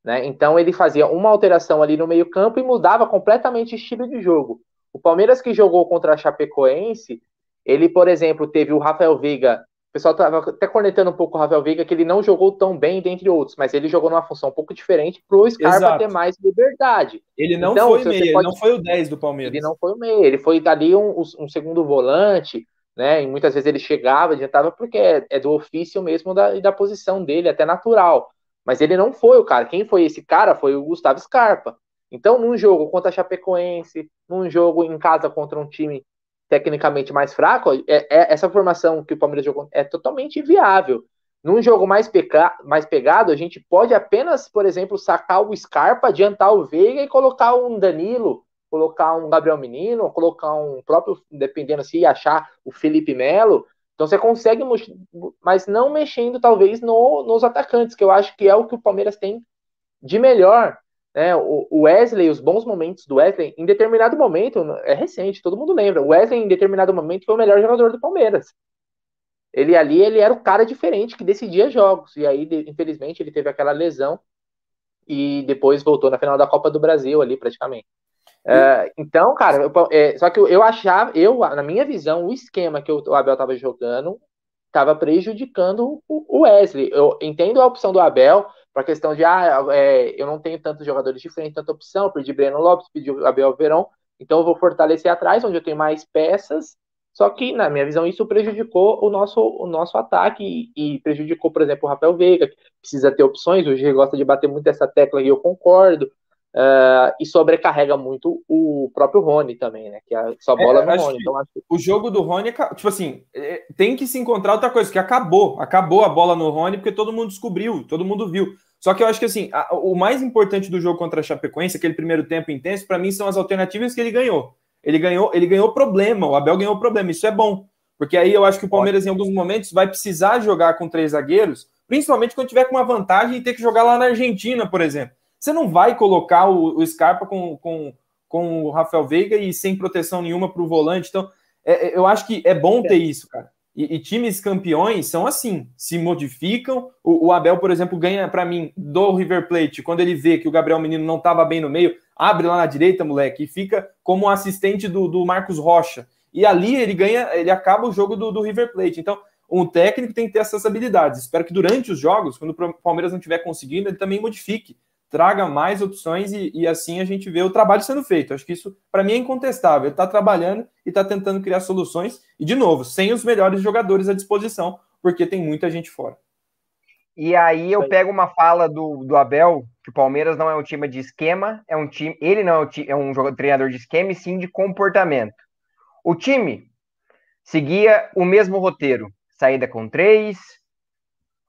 Né? Então ele fazia uma alteração ali no meio-campo e mudava completamente o estilo de jogo. O Palmeiras que jogou contra a Chapecoense, ele, por exemplo, teve o Rafael Veiga. O pessoal estava até cornetando um pouco o Rafael Veiga, que ele não jogou tão bem, dentre outros, mas ele jogou numa função um pouco diferente para o Scarpa Exato. ter mais liberdade. Ele não então, foi o meia, pode... ele não foi o 10 do Palmeiras. Ele não foi o meia, ele foi ali um, um segundo volante, né? E muitas vezes ele chegava, adiantava, porque é, é do ofício mesmo da, da posição dele, até natural. Mas ele não foi o cara. Quem foi esse cara foi o Gustavo Scarpa. Então, num jogo contra a Chapecoense, num jogo em casa contra um time tecnicamente mais fraco, é, é, essa formação que o Palmeiras jogou é totalmente viável. Num jogo mais, peca, mais pegado, a gente pode apenas, por exemplo, sacar o Scarpa, adiantar o Veiga e colocar um Danilo, colocar um Gabriel Menino, colocar um próprio, dependendo se achar o Felipe Melo. Então você consegue, mas não mexendo talvez no, nos atacantes, que eu acho que é o que o Palmeiras tem de melhor. Né? O Wesley, os bons momentos do Wesley, em determinado momento, é recente, todo mundo lembra. O Wesley, em determinado momento, foi o melhor jogador do Palmeiras. Ele ali, ele era o cara diferente que decidia jogos. E aí, infelizmente, ele teve aquela lesão e depois voltou na final da Copa do Brasil ali, praticamente. É, então, cara, eu, é, só que eu, achava, eu, na minha visão, o esquema que o Abel estava jogando estava prejudicando o Wesley. Eu entendo a opção do Abel, para a questão de, ah, é, eu não tenho tantos jogadores diferentes, tanta opção, perdi Breno Lopes, pedi o Abel Verão, então eu vou fortalecer atrás, onde eu tenho mais peças, só que, na minha visão, isso prejudicou o nosso, o nosso ataque e, e prejudicou, por exemplo, o Rafael Veiga, que precisa ter opções, o G gosta de bater muito essa tecla e eu concordo, uh, e sobrecarrega muito o próprio Rony também, né, que é só bola é, no Rony. Então, acho... O jogo do Rony, tipo assim, é, tem que se encontrar outra coisa, que acabou, acabou a bola no Rony, porque todo mundo descobriu, todo mundo viu. Só que eu acho que assim, a, o mais importante do jogo contra a Chapecoense, aquele primeiro tempo intenso, para mim são as alternativas que ele ganhou. Ele ganhou, ele ganhou problema, o Abel ganhou problema, isso é bom. Porque aí eu acho que o Palmeiras, em alguns momentos, vai precisar jogar com três zagueiros, principalmente quando tiver com uma vantagem e ter que jogar lá na Argentina, por exemplo. Você não vai colocar o, o Scarpa com, com, com o Rafael Veiga e sem proteção nenhuma para o volante. Então, é, é, eu acho que é bom ter isso, cara. E, e, times campeões são assim, se modificam. O, o Abel, por exemplo, ganha para mim do River Plate quando ele vê que o Gabriel Menino não estava bem no meio, abre lá na direita, moleque, e fica como assistente do, do Marcos Rocha. E ali ele ganha, ele acaba o jogo do, do River Plate. Então, um técnico tem que ter essas habilidades. Espero que durante os jogos, quando o Palmeiras não estiver conseguindo, ele também modifique traga mais opções e, e, assim a gente vê o trabalho sendo feito. Acho que isso, para mim, é incontestável. Ele está trabalhando e está tentando criar soluções, e, de novo, sem os melhores jogadores à disposição, porque tem muita gente fora. E aí eu pego uma fala do, do Abel, que o Palmeiras não é um time de esquema, é um time. Ele não é um, é um jogador, treinador de esquema, e sim de comportamento. O time seguia o mesmo roteiro. Saída com três,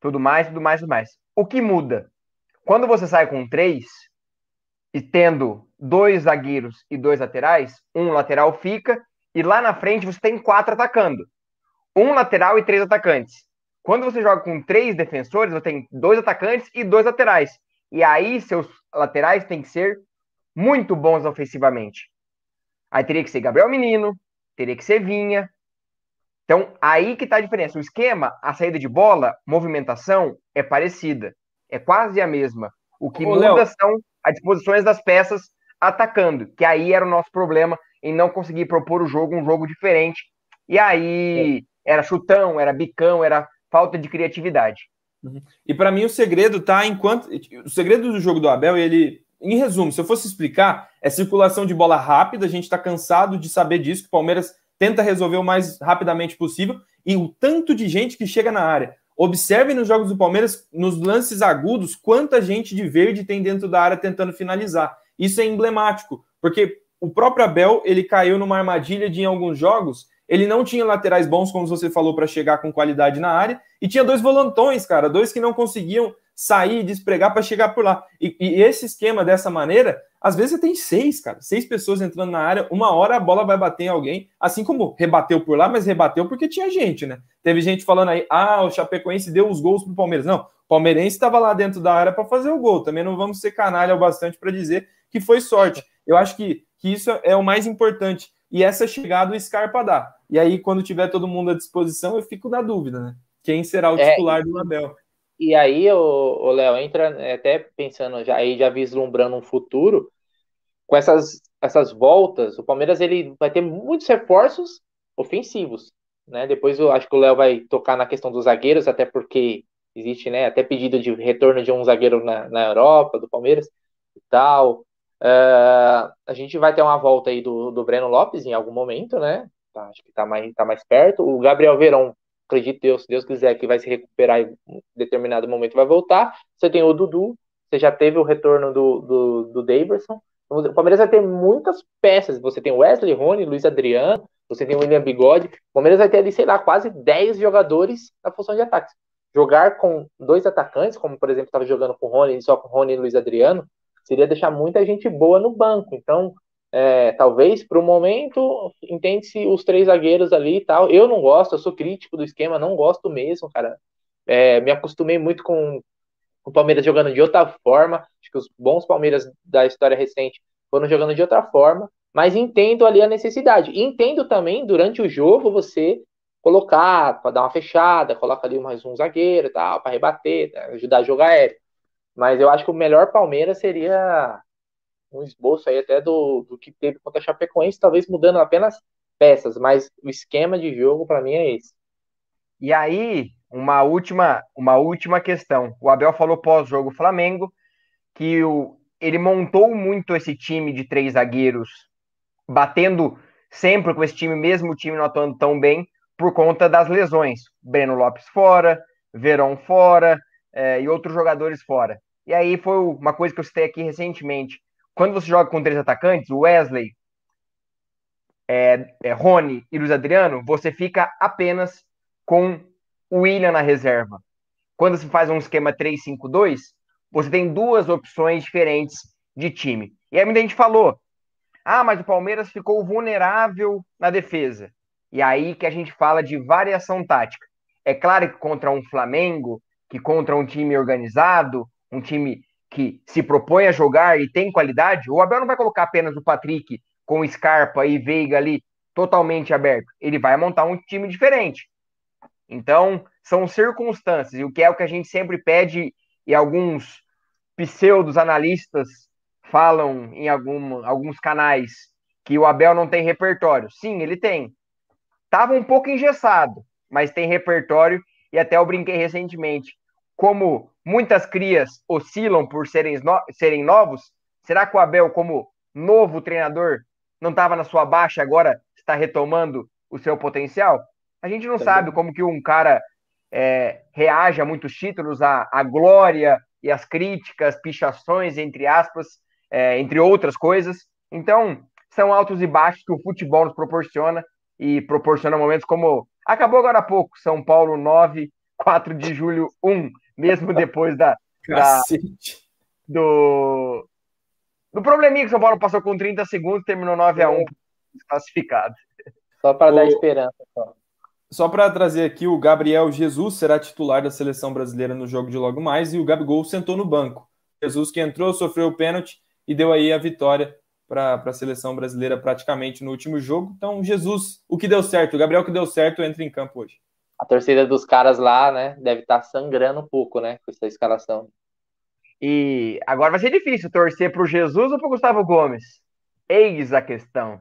tudo mais, tudo mais, tudo mais. O que muda? Quando você sai com três e tendo dois zagueiros e dois laterais, um lateral fica e lá na frente você tem quatro atacando. Um lateral e três atacantes. Quando você joga com três defensores, você tem dois atacantes e dois laterais. E aí seus laterais têm que ser muito bons ofensivamente. Aí teria que ser Gabriel Menino, teria que ser Vinha. Então, aí que está a diferença. O esquema, a saída de bola, movimentação é parecida é quase a mesma. O que Ô, muda Léo. são as disposições das peças atacando, que aí era o nosso problema em não conseguir propor o jogo, um jogo diferente. E aí é. era chutão, era bicão, era falta de criatividade. Uhum. E para mim o segredo tá enquanto o segredo do jogo do Abel, ele em resumo, se eu fosse explicar, é circulação de bola rápida, a gente está cansado de saber disso, que o Palmeiras tenta resolver o mais rapidamente possível, e o tanto de gente que chega na área. Observe nos jogos do Palmeiras, nos lances agudos, quanta gente de verde tem dentro da área tentando finalizar. Isso é emblemático, porque o próprio Abel ele caiu numa armadilha de em alguns jogos ele não tinha laterais bons, como você falou, para chegar com qualidade na área, e tinha dois volantões, cara, dois que não conseguiam sair e despregar para chegar por lá. E, e, esse esquema dessa maneira, às vezes você tem seis, cara, seis pessoas entrando na área, uma hora a bola vai bater em alguém, assim como rebateu por lá, mas rebateu porque tinha gente, né? Teve gente falando aí, ah, o Chapecoense deu os gols pro Palmeiras. Não, o Palmeirense estava lá dentro da área para fazer o gol. Também não vamos ser canalha o bastante para dizer que foi sorte. Eu acho que, que isso é o mais importante. E essa chegada o Scarpa dá. E aí, quando tiver todo mundo à disposição, eu fico na dúvida, né? Quem será o é, titular do Abel? E aí, o Léo, entra é, até pensando já aí, já vislumbrando um futuro, com essas, essas voltas, o Palmeiras ele vai ter muitos reforços ofensivos. Né? Depois eu acho que o Léo vai tocar na questão dos zagueiros, até porque existe né, até pedido de retorno de um zagueiro na, na Europa, do Palmeiras e tal. Uh, a gente vai ter uma volta aí do, do Breno Lopes em algum momento, né? Tá, acho que tá mais, tá mais perto. O Gabriel Verão, acredito Deus, se Deus quiser, que vai se recuperar em determinado momento vai voltar. Você tem o Dudu, você já teve o retorno do, do, do Daverson. O Palmeiras vai ter muitas peças. Você tem Wesley, Rony, Luiz Adriano, você tem o William Bigode. O Palmeiras vai ter ali, sei lá, quase 10 jogadores na função de ataque. Jogar com dois atacantes, como por exemplo estava jogando com o Rony, só com o Rony e Luiz Adriano, seria deixar muita gente boa no banco. Então, é, talvez para o momento, entende-se os três zagueiros ali e tal. Eu não gosto, eu sou crítico do esquema, não gosto mesmo, cara. É, me acostumei muito com o Palmeiras jogando de outra forma. Acho que os bons Palmeiras da história recente foram jogando de outra forma mas entendo ali a necessidade. Entendo também, durante o jogo, você colocar, para dar uma fechada, coloca ali mais um zagueiro tal, para rebater, tá? ajudar a jogar aéreo. Mas eu acho que o melhor Palmeiras seria um esboço aí até do, do que teve contra a Chapecoense, talvez mudando apenas peças, mas o esquema de jogo para mim é esse. E aí, uma última, uma última questão. O Abel falou pós-jogo Flamengo que o, ele montou muito esse time de três zagueiros batendo sempre com esse time, mesmo o time não atuando tão bem, por conta das lesões. Breno Lopes fora, Verón fora é, e outros jogadores fora. E aí foi uma coisa que eu citei aqui recentemente. Quando você joga com três atacantes, Wesley, é, é, Rony e Luiz Adriano, você fica apenas com o William na reserva. Quando se faz um esquema 3-5-2, você tem duas opções diferentes de time. E aí muita gente falou: ah, mas o Palmeiras ficou vulnerável na defesa. E aí que a gente fala de variação tática. É claro que contra um Flamengo, que contra um time organizado, um time que se propõe a jogar e tem qualidade, o Abel não vai colocar apenas o Patrick com Scarpa e Veiga ali totalmente aberto. Ele vai montar um time diferente. Então, são circunstâncias, e o que é o que a gente sempre pede, e alguns pseudos analistas falam em algum, alguns canais que o Abel não tem repertório. Sim, ele tem. Tava um pouco engessado, mas tem repertório, e até eu brinquei recentemente. Como muitas crias oscilam por serem, no, serem novos, será que o Abel, como novo treinador, não estava na sua baixa, agora está retomando o seu potencial? A gente não Também. sabe como que um cara é, reage a muitos títulos, a, a glória e as críticas, pichações, entre aspas, é, entre outras coisas. Então, são altos e baixos que o futebol nos proporciona e proporciona momentos como acabou agora há pouco, São Paulo 9, 4 de julho 1, mesmo depois da, da do do probleminha que o São Paulo passou com 30 segundos, terminou 9 a 1 classificado. Só para dar esperança. Só, só para trazer aqui, o Gabriel Jesus será titular da seleção brasileira no jogo de logo mais e o Gabigol sentou no banco. Jesus que entrou, sofreu o pênalti e deu aí a vitória para a seleção brasileira praticamente no último jogo. Então, Jesus, o que deu certo, o Gabriel que deu certo entra em campo hoje. A torcida dos caras lá, né, deve estar tá sangrando um pouco, né, com essa escalação. E agora vai ser difícil torcer para o Jesus ou para o Gustavo Gomes. Eis a questão.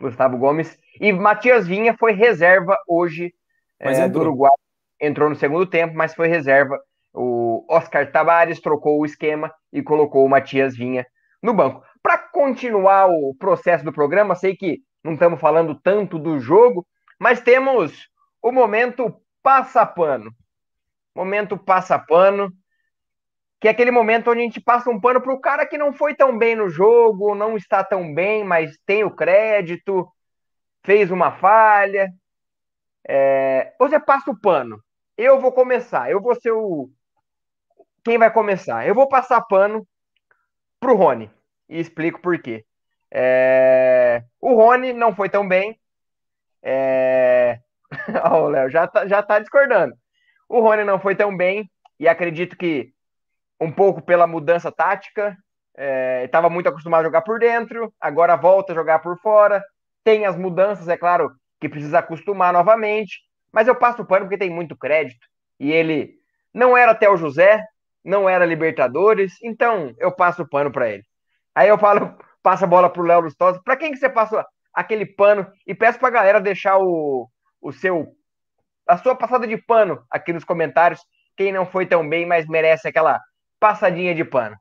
Gustavo Gomes e Matias Vinha foi reserva hoje é, do Uruguai. Entrou no segundo tempo, mas foi reserva. O Oscar Tabares trocou o esquema e colocou o Matias Vinha no banco. Para continuar o processo do programa, sei que não estamos falando tanto do jogo, mas temos o momento passa-pano. Momento passa-pano, que é aquele momento onde a gente passa um pano para o cara que não foi tão bem no jogo, não está tão bem, mas tem o crédito, fez uma falha. É... Você passa o pano. Eu vou começar, eu vou ser o. Quem vai começar? Eu vou passar pano pro Rony. E explico por quê. É... O Rony não foi tão bem. É... o Léo já tá, já tá discordando. O Rony não foi tão bem. E acredito que um pouco pela mudança tática. Estava é... muito acostumado a jogar por dentro, agora volta a jogar por fora. Tem as mudanças, é claro, que precisa acostumar novamente. Mas eu passo o pano porque tem muito crédito. E ele não era até o José, não era Libertadores, então eu passo o pano para ele. Aí eu falo, passa a bola pro Léo Lustosa. Para quem que você passa aquele pano? E peço pra galera deixar o, o seu a sua passada de pano aqui nos comentários. Quem não foi tão bem, mas merece aquela passadinha de pano.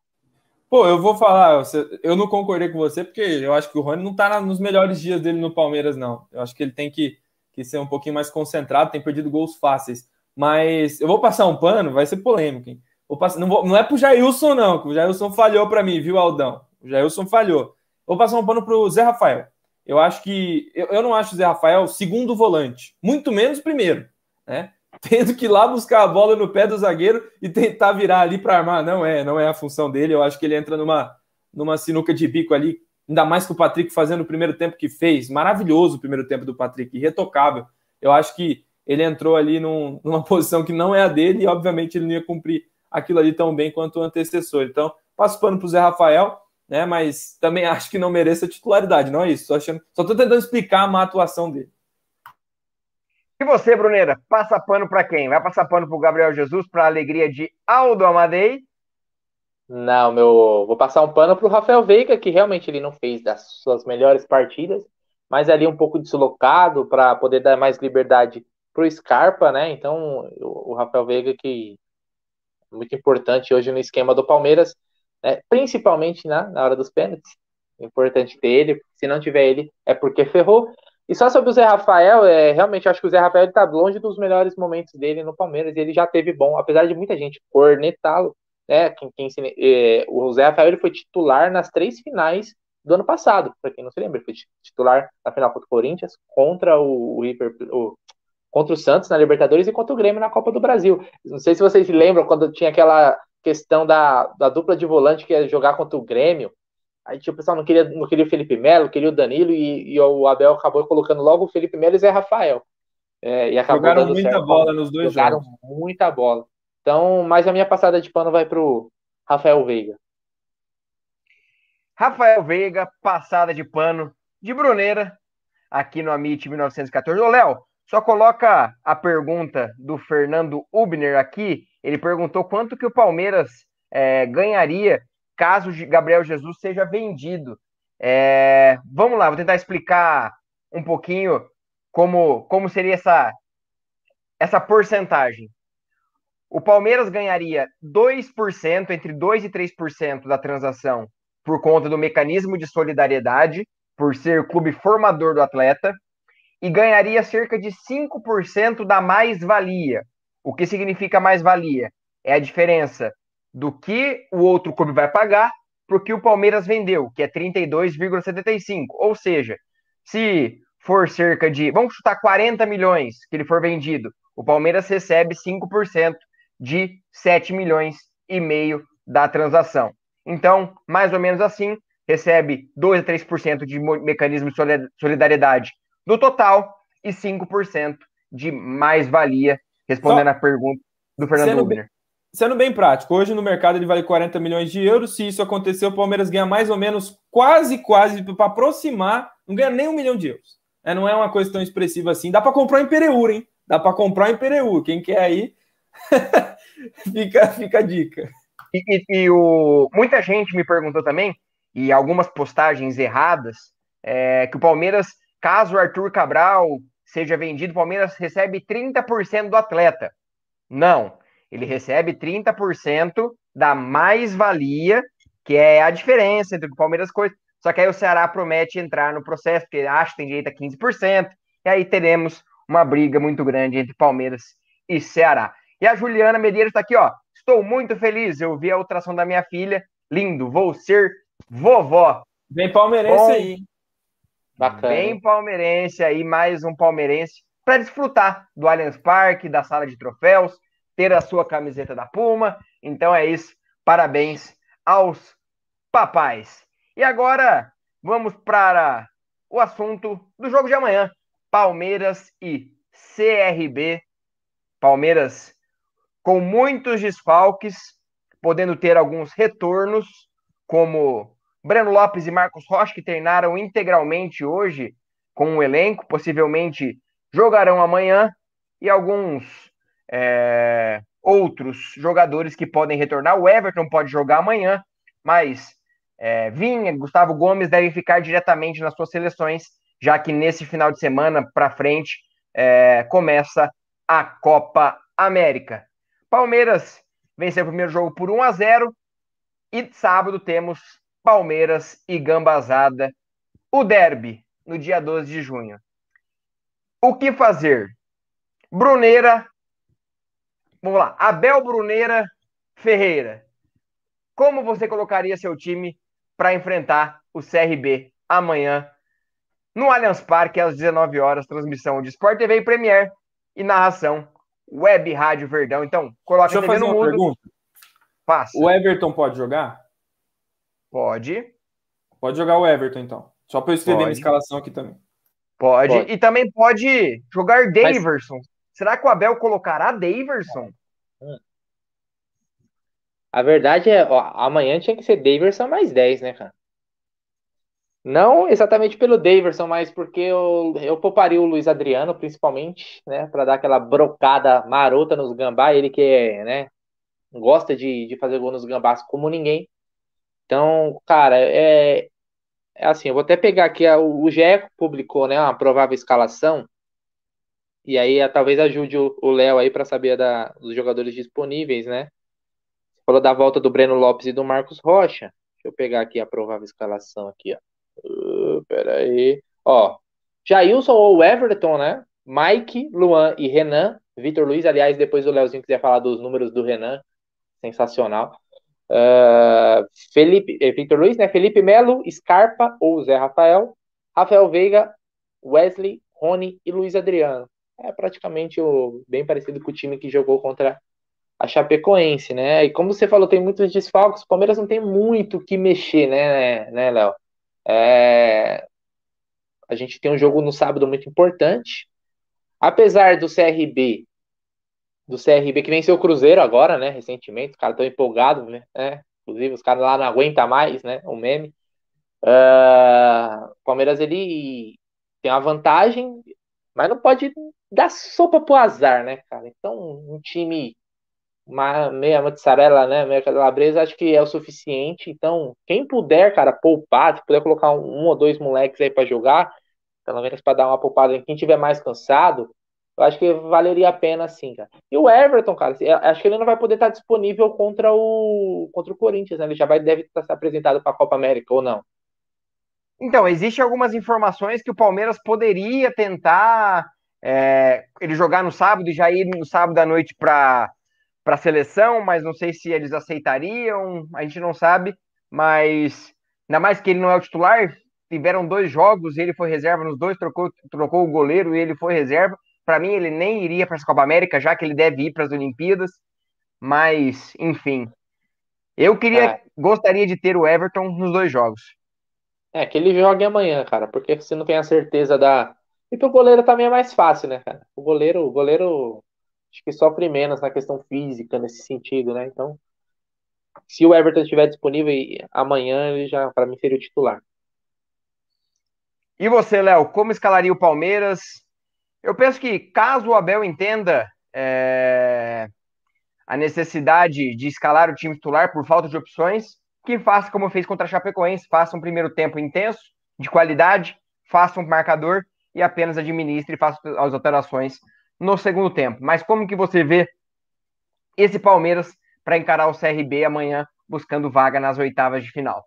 Pô, eu vou falar, eu não concordei com você, porque eu acho que o Rony não tá nos melhores dias dele no Palmeiras, não. Eu acho que ele tem que, que ser um pouquinho mais concentrado, tem perdido gols fáceis. Mas eu vou passar um pano, vai ser polêmico, hein? Vou passar, não, vou, não é pro Jailson, não, que o Jailson falhou para mim, viu, Aldão? O Jailson falhou. Vou passar um pano pro Zé Rafael. Eu acho que. Eu, eu não acho o Zé Rafael segundo volante, muito menos primeiro, né? Tendo que ir lá buscar a bola no pé do zagueiro e tentar virar ali para armar. Não é, não é a função dele. Eu acho que ele entra numa, numa sinuca de bico ali, ainda mais que o Patrick fazendo o primeiro tempo que fez. Maravilhoso o primeiro tempo do Patrick, irretocável. Eu acho que ele entrou ali num, numa posição que não é a dele e, obviamente, ele não ia cumprir aquilo ali tão bem quanto o antecessor. Então, passo pano para o Zé Rafael, né? Mas também acho que não mereça titularidade, não é isso. Só achando, só estou tentando explicar a má atuação dele. E você, Brunera, passa pano para quem? Vai passar pano para o Gabriel Jesus para a alegria de Aldo Amadei? Não, meu, vou passar um pano para o Rafael Veiga, que realmente ele não fez das suas melhores partidas, mas ali um pouco deslocado para poder dar mais liberdade para o Scarpa, né? Então, o Rafael Veiga que é muito importante hoje no esquema do Palmeiras, né? principalmente na, na hora dos pênaltis. Importante ter ele, se não tiver ele é porque ferrou. E só sobre o Zé Rafael, é, realmente acho que o Zé Rafael está longe dos melhores momentos dele no Palmeiras. Ele já teve bom, apesar de muita gente cornetá-lo. Né, quem, quem se, é, o Zé Rafael ele foi titular nas três finais do ano passado, para quem não se lembra, ele foi titular na final contra o Corinthians, contra o, River, o, contra o Santos na Libertadores e contra o Grêmio na Copa do Brasil. Não sei se vocês se lembram quando tinha aquela questão da, da dupla de volante que ia jogar contra o Grêmio. Aí tipo, o pessoal não queria, não queria o Felipe Melo, queria o Danilo, e, e o Abel acabou colocando logo o Felipe Melo e Zé Rafael. É, e acabou Jogaram muita certo. bola nos dois Jogaram jogos. muita bola. Então, mas a minha passada de pano vai pro Rafael Veiga. Rafael Veiga, passada de pano de Bruneira, aqui no Amit 1914. Ô, Léo, só coloca a pergunta do Fernando Ubner aqui. Ele perguntou quanto que o Palmeiras é, ganharia caso Gabriel Jesus seja vendido. É, vamos lá, vou tentar explicar um pouquinho como, como seria essa, essa porcentagem. O Palmeiras ganharia 2%, entre 2% e 3% da transação por conta do mecanismo de solidariedade, por ser clube formador do atleta, e ganharia cerca de 5% da mais-valia. O que significa mais-valia? É a diferença do que o outro clube vai pagar para o que o Palmeiras vendeu, que é 32,75. Ou seja, se for cerca de, vamos chutar 40 milhões que ele for vendido, o Palmeiras recebe 5% de 7 milhões e meio da transação. Então, mais ou menos assim, recebe 2 a 3% de mecanismo de solidariedade do total e 5% de mais-valia, respondendo Só... a pergunta do Fernando sendo Bem, sendo bem prático, hoje no mercado ele vale 40 milhões de euros. Se isso acontecer, o Palmeiras ganha mais ou menos, quase, quase, para aproximar, não ganha nem um milhão de euros. É, não é uma coisa tão expressiva assim. Dá para comprar em Pereur, hein? Dá para comprar em Pereur. Quem quer aí, fica, fica a dica. E, e, e, o, muita gente me perguntou também, e algumas postagens erradas, é, que o Palmeiras, caso o Arthur Cabral seja vendido, o Palmeiras recebe 30% do atleta. Não, ele recebe 30% da mais-valia, que é a diferença entre o Palmeiras e coisa. Só que aí o Ceará promete entrar no processo, porque acha que tem direito a 15%, e aí teremos uma briga muito grande entre Palmeiras e Ceará. E a Juliana Medeiros está aqui, ó. Estou muito feliz. Eu vi a ultrassom da minha filha. Lindo. Vou ser vovó. Bem palmeirense Bom, aí. Bacana. Bem palmeirense aí, mais um palmeirense para desfrutar do Allianz Parque, da sala de troféus, ter a sua camiseta da Puma. Então é isso. Parabéns aos papais. E agora vamos para o assunto do jogo de amanhã. Palmeiras e CRB. Palmeiras com muitos desfalques, podendo ter alguns retornos, como Breno Lopes e Marcos Rocha, que treinaram integralmente hoje com o elenco, possivelmente jogarão amanhã, e alguns é, outros jogadores que podem retornar. O Everton pode jogar amanhã, mas é, Vinha, Gustavo Gomes devem ficar diretamente nas suas seleções, já que nesse final de semana para frente é, começa a Copa América. Palmeiras venceu o primeiro jogo por 1 a 0 e sábado temos Palmeiras e Gambazada, o derby no dia 12 de junho. O que fazer? Bruneira, vamos lá, Abel Bruneira Ferreira. Como você colocaria seu time para enfrentar o CRB amanhã no Allianz Parque às 19 horas, transmissão de Sport TV e Premier e narração Web Rádio Verdão. Então, coloca Deixa a TV no mundo. Pergunta. Passa. O Everton pode jogar? Pode. Pode jogar o Everton, então. Só para eu estender a escalação aqui também. Pode. pode. E também pode jogar Daverson. Mas... Será que o Abel colocará Daverson? A verdade é, ó, amanhã tinha que ser Daverson mais 10, né, cara? Não exatamente pelo Daverson, mas porque eu, eu pouparia o Luiz Adriano, principalmente, né? Para dar aquela brocada marota nos gambá. Ele que é, né? Gosta de, de fazer gol nos gambás como ninguém. Então, cara, é, é assim, eu vou até pegar aqui, o GE publicou, né, uma provável escalação, e aí talvez ajude o Léo aí para saber da, dos jogadores disponíveis, né? Falou da volta do Breno Lopes e do Marcos Rocha. Deixa eu pegar aqui a provável escalação aqui, ó. Uh, pera aí. Ó, Jailson ou Everton, né? Mike, Luan e Renan. Vitor Luiz, aliás, depois o Leozinho quiser falar dos números do Renan. Sensacional. Uh, Felipe, eh, Vitor Luiz, né? Felipe Melo, Scarpa ou Zé Rafael. Rafael Veiga, Wesley, Rony e Luiz Adriano. É praticamente o, bem parecido com o time que jogou contra a Chapecoense, né? E como você falou, tem muitos desfalques, o Palmeiras não tem muito o que mexer, né, né, Léo? É... A gente tem um jogo no sábado muito importante. Apesar do CRB, do CRB que venceu o Cruzeiro agora, né, recentemente, os caras estão empolgados, né? Inclusive, os caras lá não aguentam mais, né? O meme. Uh... O Palmeiras, ele tem uma vantagem, mas não pode dar sopa pro azar, né, cara? Então, um time uma meia mozzarella, né, meia calabresa, acho que é o suficiente. Então, quem puder, cara, poupar, se puder colocar um, um ou dois moleques aí para jogar, pelo menos para dar uma poupada, quem tiver mais cansado, eu acho que valeria a pena sim, cara. E o Everton, cara, acho que ele não vai poder estar disponível contra o contra o Corinthians, né? Ele já vai deve estar apresentado para a Copa América ou não. Então, existem algumas informações que o Palmeiras poderia tentar é, ele jogar no sábado e já ir no sábado à noite para para a seleção, mas não sei se eles aceitariam, a gente não sabe, mas ainda mais que ele não é o titular, tiveram dois jogos, ele foi reserva nos dois, trocou, trocou o goleiro e ele foi reserva. Para mim, ele nem iria para essa Copa América, já que ele deve ir para as Olimpíadas, mas enfim. Eu queria, é. gostaria de ter o Everton nos dois jogos. É, que ele jogue amanhã, cara, porque você não tem a certeza da. E pro goleiro também é mais fácil, né, cara? O goleiro, o goleiro acho que sofre menos na questão física nesse sentido, né? Então, se o Everton estiver disponível amanhã, ele já, para mim, seria o titular. E você, Léo, como escalaria o Palmeiras? Eu penso que caso o Abel entenda é, a necessidade de escalar o time titular por falta de opções, que faça como fez contra a Chapecoense, faça um primeiro tempo intenso, de qualidade, faça um marcador e apenas administre e faça as alterações no segundo tempo. Mas como que você vê esse Palmeiras para encarar o CRB amanhã, buscando vaga nas oitavas de final?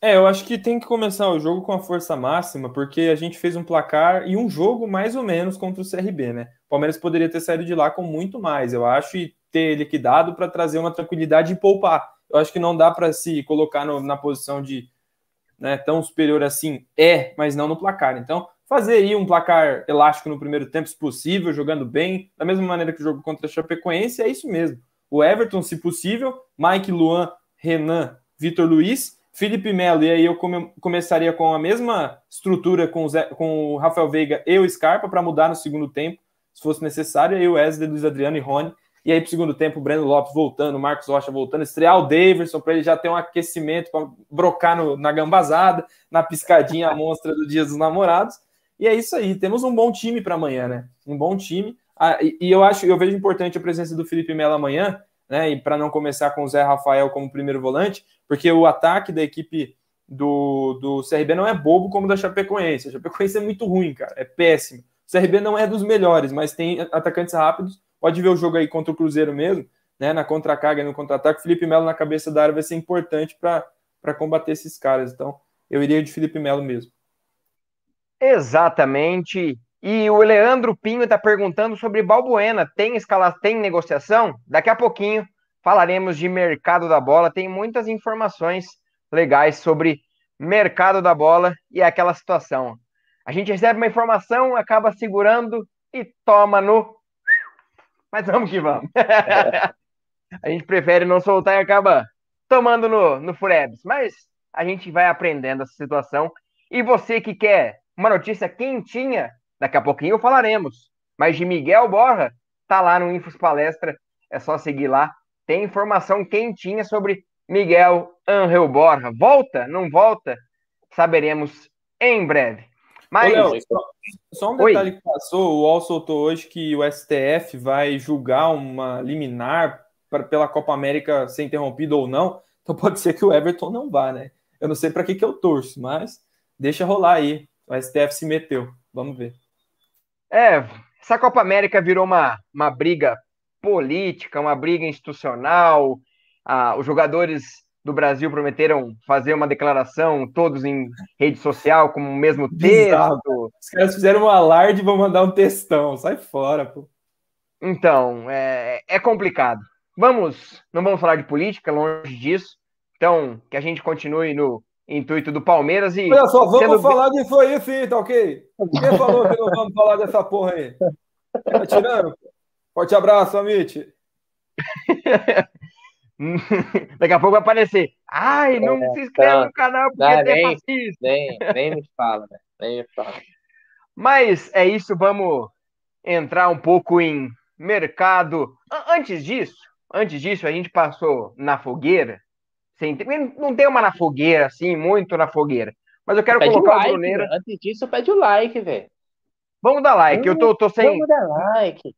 É, eu acho que tem que começar o jogo com a força máxima, porque a gente fez um placar e um jogo mais ou menos contra o CRB, né? O Palmeiras poderia ter saído de lá com muito mais, eu acho, e ter liquidado para trazer uma tranquilidade e poupar. Eu acho que não dá para se colocar no, na posição de né, tão superior assim, é, mas não no placar. Então, fazer aí um placar elástico no primeiro tempo, se possível, jogando bem, da mesma maneira que o jogo contra a Chapecoense, é isso mesmo. O Everton, se possível, Mike, Luan, Renan, Vitor Luiz, Felipe Melo, e aí eu come, começaria com a mesma estrutura com o, Zé, com o Rafael Veiga e o Scarpa para mudar no segundo tempo, se fosse necessário, e aí o Wesley, Luiz Adriano e Rony. E aí, para o segundo tempo, o Breno Lopes voltando, Marcos Rocha voltando, estrear o Davidson para ele já ter um aquecimento para brocar no, na gambazada, na piscadinha monstra do Dia dos Namorados. E é isso aí, temos um bom time para amanhã, né? Um bom time. Ah, e, e, eu acho, eu vejo importante a presença do Felipe Melo amanhã, né? E para não começar com o Zé Rafael como primeiro volante, porque o ataque da equipe do, do CRB não é bobo como da Chapecoense. A Chapecoense é muito ruim, cara, é péssimo. O CRB não é dos melhores, mas tem atacantes rápidos. Pode ver o jogo aí contra o Cruzeiro mesmo, né? Na contra-carga e no contra-ataque. Felipe Melo na cabeça da área vai ser importante para combater esses caras. Então, eu iria de Felipe Melo mesmo. Exatamente. E o Leandro Pinho está perguntando sobre Balbuena. Tem escala, tem negociação? Daqui a pouquinho falaremos de mercado da bola. Tem muitas informações legais sobre mercado da bola e aquela situação. A gente recebe uma informação, acaba segurando e toma no. Mas vamos que vamos. a gente prefere não soltar e acaba tomando no, no Furebs. Mas a gente vai aprendendo essa situação. E você que quer uma notícia quentinha, daqui a pouquinho falaremos. Mas de Miguel Borra, tá lá no Infos Palestra, é só seguir lá. Tem informação quentinha sobre Miguel Angel Borra. Volta? Não volta? Saberemos em breve. Mas. Ô, Léo, só, só, um detalhe Oi. que passou: o UOL soltou hoje que o STF vai julgar uma liminar pra, pela Copa América ser interrompido ou não. Então pode ser que o Everton não vá, né? Eu não sei para que, que eu torço, mas deixa rolar aí o STF se meteu. Vamos ver. É, essa Copa América virou uma, uma briga política, uma briga institucional. Ah, os jogadores do Brasil prometeram fazer uma declaração, todos em rede social, com o mesmo texto. Os caras fizeram um alarde e vão mandar um textão. Sai fora, pô. Então, é, é complicado. Vamos, não vamos falar de política, longe disso. Então, que a gente continue no, intuito do Palmeiras e. Olha só, vamos sendo... falar disso aí sim, tá ok? Quem falou que não vamos falar dessa porra aí? Tá tirando? Forte abraço, Amit. Daqui a pouco vai aparecer. Ai, não é, se inscreve no canal porque não, é nem, fascista. Nem, nem me fala, né? Nem me fala. Mas é isso, vamos entrar um pouco em mercado. Antes disso, antes disso, a gente passou na fogueira. Sem, não tem uma na fogueira, assim, muito na fogueira. Mas eu quero pede colocar o, like, Bruneira. Antes disso, pede o like, velho. Vamos dar like. Vamos, eu tô, tô sem. Vamos dar like.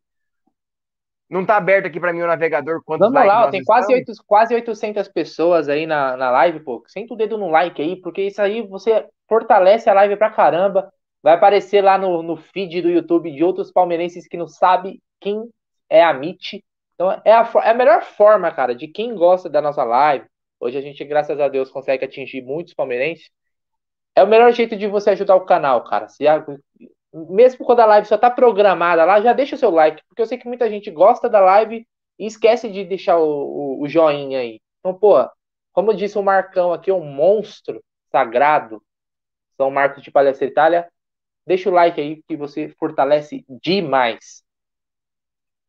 Não tá aberto aqui para mim na navegador quantos Vamos lá, tem quase, 8, quase 800 pessoas aí na, na live, pô. Senta o dedo no like aí, porque isso aí você fortalece a live pra caramba. Vai aparecer lá no, no feed do YouTube de outros palmeirenses que não sabe quem é a MIT. Então é a, é a melhor forma, cara, de quem gosta da nossa live. Hoje a gente, graças a Deus, consegue atingir muitos palmeirenses. É o melhor jeito de você ajudar o canal, cara. Se mesmo quando a live só tá programada lá, já deixa o seu like, porque eu sei que muita gente gosta da live e esquece de deixar o, o, o joinha aí. Então, pô, como disse o Marcão aqui, um monstro sagrado, São Marcos de Palestra Itália, deixa o like aí que você fortalece demais.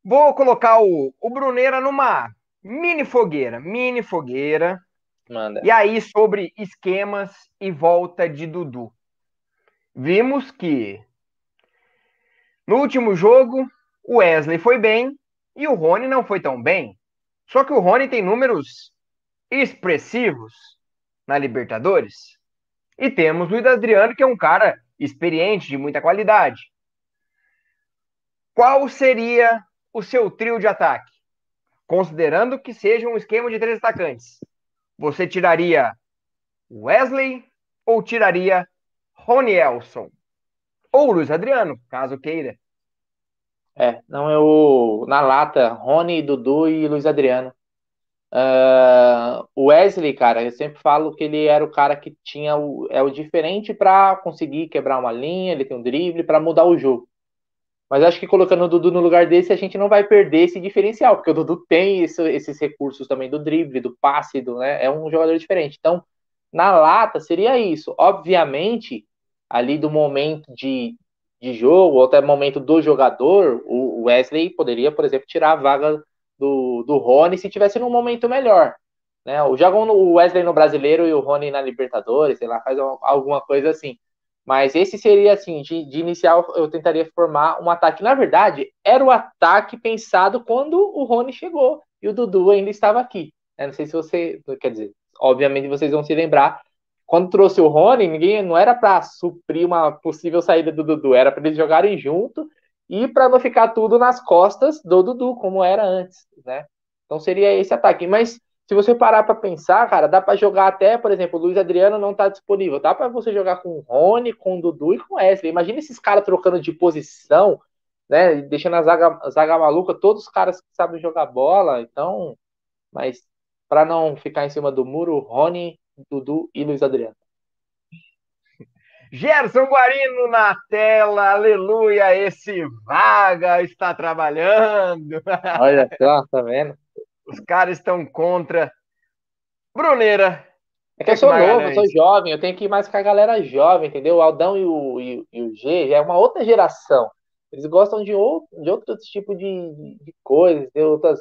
Vou colocar o, o Bruneira numa mini fogueira, mini fogueira. Manda. E aí sobre esquemas e volta de Dudu. Vimos que no último jogo, o Wesley foi bem e o Rony não foi tão bem. Só que o Rony tem números expressivos na Libertadores. E temos o Luiz Adriano, que é um cara experiente, de muita qualidade. Qual seria o seu trio de ataque? Considerando que seja um esquema de três atacantes. Você tiraria Wesley ou tiraria Rony Elson? Ou Luiz Adriano, caso queira. É, não, eu. Na lata, Rony, Dudu e Luiz Adriano. Uh, o Wesley, cara, eu sempre falo que ele era o cara que tinha o, é o diferente para conseguir quebrar uma linha, ele tem um drible para mudar o jogo. Mas acho que colocando o Dudu no lugar desse, a gente não vai perder esse diferencial, porque o Dudu tem esse, esses recursos também do drible, do passe, do, né? É um jogador diferente. Então, na lata seria isso. Obviamente, ali do momento de, de jogo, ou até momento do jogador, o Wesley poderia, por exemplo, tirar a vaga do, do Rony se tivesse num momento melhor. Né? O jogam o Wesley no brasileiro e o Rony na Libertadores, sei lá, faz alguma coisa assim. Mas esse seria assim, de, de inicial eu tentaria formar um ataque. Na verdade, era o ataque pensado quando o Rony chegou e o Dudu ainda estava aqui. Eu não sei se você, quer dizer, obviamente vocês vão se lembrar quando trouxe o Rony, ninguém não era para suprir uma possível saída do Dudu, era para eles jogarem junto e para não ficar tudo nas costas do Dudu, como era antes, né? Então seria esse ataque. Mas se você parar para pensar, cara, dá para jogar até, por exemplo, o Luiz Adriano não tá disponível. Dá para você jogar com o Rony, com o Dudu e com o Wesley. Imagina esses caras trocando de posição, né? Deixando a zaga, a zaga maluca, todos os caras que sabem jogar bola. Então, mas para não ficar em cima do muro, Rony, Dudu e Luiz Adriano. Gerson Guarino na tela, aleluia, esse vaga está trabalhando. Olha só, tá vendo? Os caras estão contra. Bruneira. É que eu sou novo, eu sou jovem, eu tenho que ir mais com a galera jovem, entendeu? O Aldão e o, e, e o G já é uma outra geração. Eles gostam de outro, de outro tipo de, de, coisas, de outras,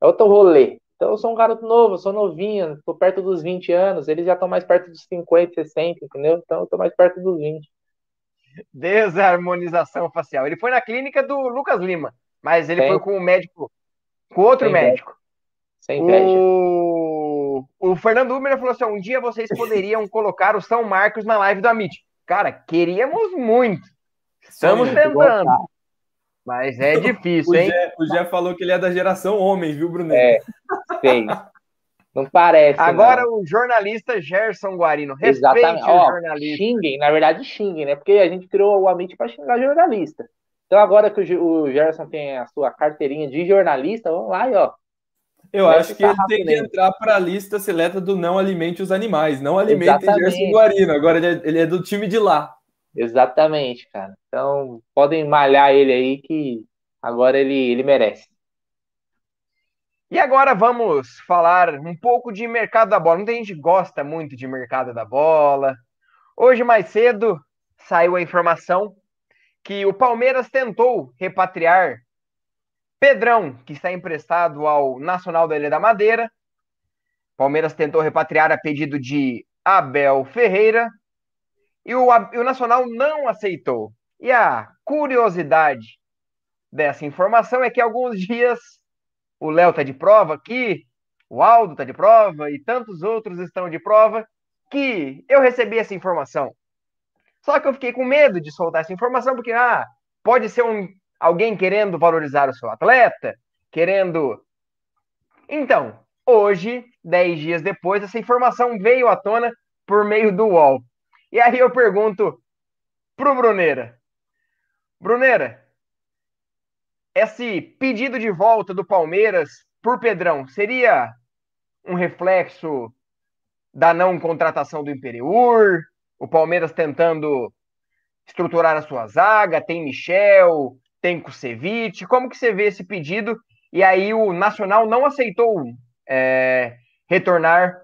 é outro rolê. Então eu sou um garoto novo, eu sou novinho, tô perto dos 20 anos, eles já estão mais perto dos 50, 60, entendeu? Então eu tô mais perto dos 20. Desarmonização facial. Ele foi na clínica do Lucas Lima, mas ele Sem... foi com o médico, com outro Sem médico. Sem inveja. O... o Fernando Uber falou assim: um dia vocês poderiam colocar o São Marcos na live do Amit. Cara, queríamos muito. Estamos Sim, tentando. Mas é difícil, hein? O Jé falou que ele é da geração homem, viu, Bruno? É, sim. Não parece. Agora não. o jornalista Gerson Guarino. Respeite Exatamente. o Ó, jornalista. Xinguem, na verdade xinguem, né? Porque a gente criou o Amit para xingar jornalista. Então agora que o Gerson tem a sua carteirinha de jornalista, vamos lá e ó. Eu acho que ele tem que entrar para a lista seleta do não alimente os animais, não alimente Gerson Guarino. Agora ele é, ele é do time de lá. Exatamente, cara. Então, podem malhar ele aí que agora ele, ele merece. E agora vamos falar um pouco de mercado da bola. Muita gente gosta muito de mercado da bola. Hoje, mais cedo, saiu a informação que o Palmeiras tentou repatriar Pedrão, que está emprestado ao Nacional da Ilha da Madeira. Palmeiras tentou repatriar a pedido de Abel Ferreira. E o, e o Nacional não aceitou. E a curiosidade dessa informação é que alguns dias o Léo está de prova aqui, o Aldo está de prova e tantos outros estão de prova que eu recebi essa informação. Só que eu fiquei com medo de soltar essa informação porque ah, pode ser um, alguém querendo valorizar o seu atleta, querendo. Então, hoje, dez dias depois, essa informação veio à tona por meio do UOL. E aí eu pergunto pro Bruneira. Bruneira, esse pedido de volta do Palmeiras por Pedrão seria um reflexo da não contratação do Imperiur, o Palmeiras tentando estruturar a sua zaga, tem Michel, tem Kusevich, como que você vê esse pedido? E aí o Nacional não aceitou é, retornar,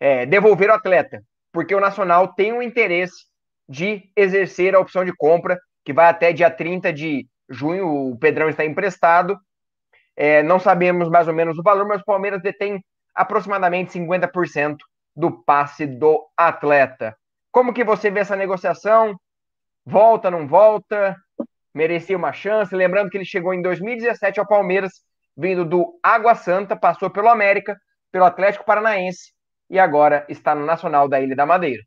é, devolver o atleta, porque o Nacional tem o interesse de exercer a opção de compra, que vai até dia 30 de junho, o Pedrão está emprestado, é, não sabemos mais ou menos o valor, mas o Palmeiras detém aproximadamente 50% do passe do atleta. Como que você vê essa negociação? Volta, não volta? Merecia uma chance? Lembrando que ele chegou em 2017 ao Palmeiras, vindo do Água Santa, passou pelo América, pelo Atlético Paranaense e agora está no Nacional da Ilha da Madeira.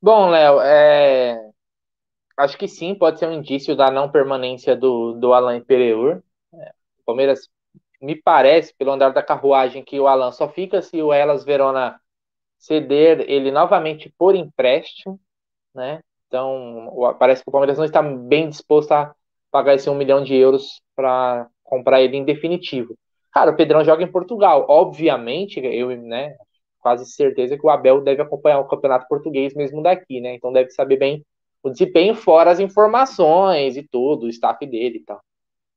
Bom, Léo, é... acho que sim, pode ser um indício da não permanência do, do Alain Pereur. É, o Palmeiras me parece, pelo andar da carruagem, que o Alan só fica se o Elas Verona ceder ele novamente por empréstimo, né? Então, parece que o Palmeiras não está bem disposto a pagar esse um milhão de euros para comprar ele em definitivo. Cara, o Pedrão joga em Portugal. Obviamente, eu, né, quase certeza que o Abel deve acompanhar o campeonato português mesmo daqui, né? Então deve saber bem o desempenho, fora as informações e tudo, o staff dele e tal.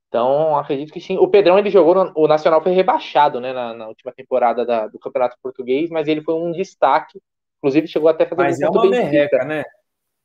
Então, acredito que sim. O Pedrão ele jogou, no, o Nacional foi rebaixado né, na, na última temporada da, do Campeonato Português, mas ele foi um destaque. Inclusive, chegou até a fazer mas um é uma merreca, né?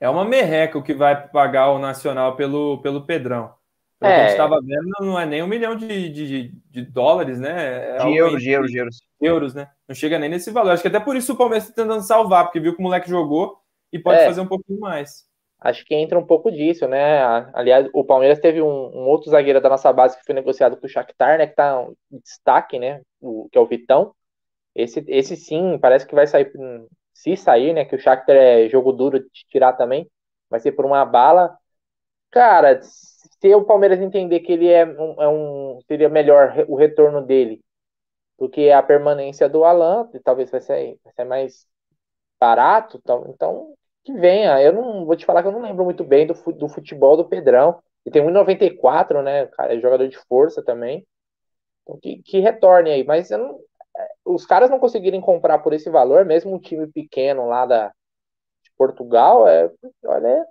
É uma merreca o que vai pagar o Nacional pelo, pelo Pedrão. Pelo é. que a gente estava vendo, não é nem um milhão de, de, de dólares, né? É de euros, de euros, de euros. Euros, né? Não chega nem nesse valor. Acho que até por isso o Palmeiras está tentando salvar, porque viu que o moleque jogou e pode é. fazer um pouquinho mais acho que entra um pouco disso, né? Aliás, o Palmeiras teve um, um, outro zagueiro da nossa base que foi negociado com o Shakhtar, né? Que tá em destaque, né? O, que é o Vitão. Esse, esse sim, parece que vai sair, se sair, né? Que o Shakhtar é jogo duro de tirar também, vai ser por uma bala. Cara, se o Palmeiras entender que ele é um, é um seria melhor o retorno dele do que a permanência do Alan, talvez vai ser, vai ser mais barato, então que venha. Eu não vou te falar que eu não lembro muito bem do, do futebol do Pedrão. Ele tem 1,94, né? Cara, é jogador de força também. Então, que, que retorne aí. Mas não, é, os caras não conseguirem comprar por esse valor, mesmo um time pequeno lá da, de Portugal, é, olha, é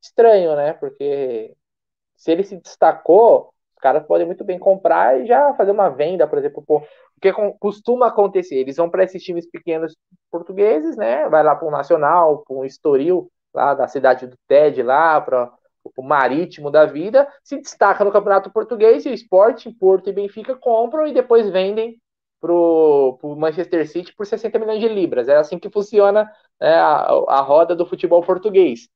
estranho, né? Porque se ele se destacou, os caras podem muito bem comprar e já fazer uma venda, por exemplo, por, o que costuma acontecer? Eles vão para esses times pequenos portugueses, né? Vai lá para o Nacional, para um Estoril, lá da cidade do TED, lá para o Marítimo da vida, se destaca no Campeonato Português e o Sport, Porto e Benfica compram e depois vendem para o Manchester City por 60 milhões de libras. É assim que funciona né, a, a roda do futebol português.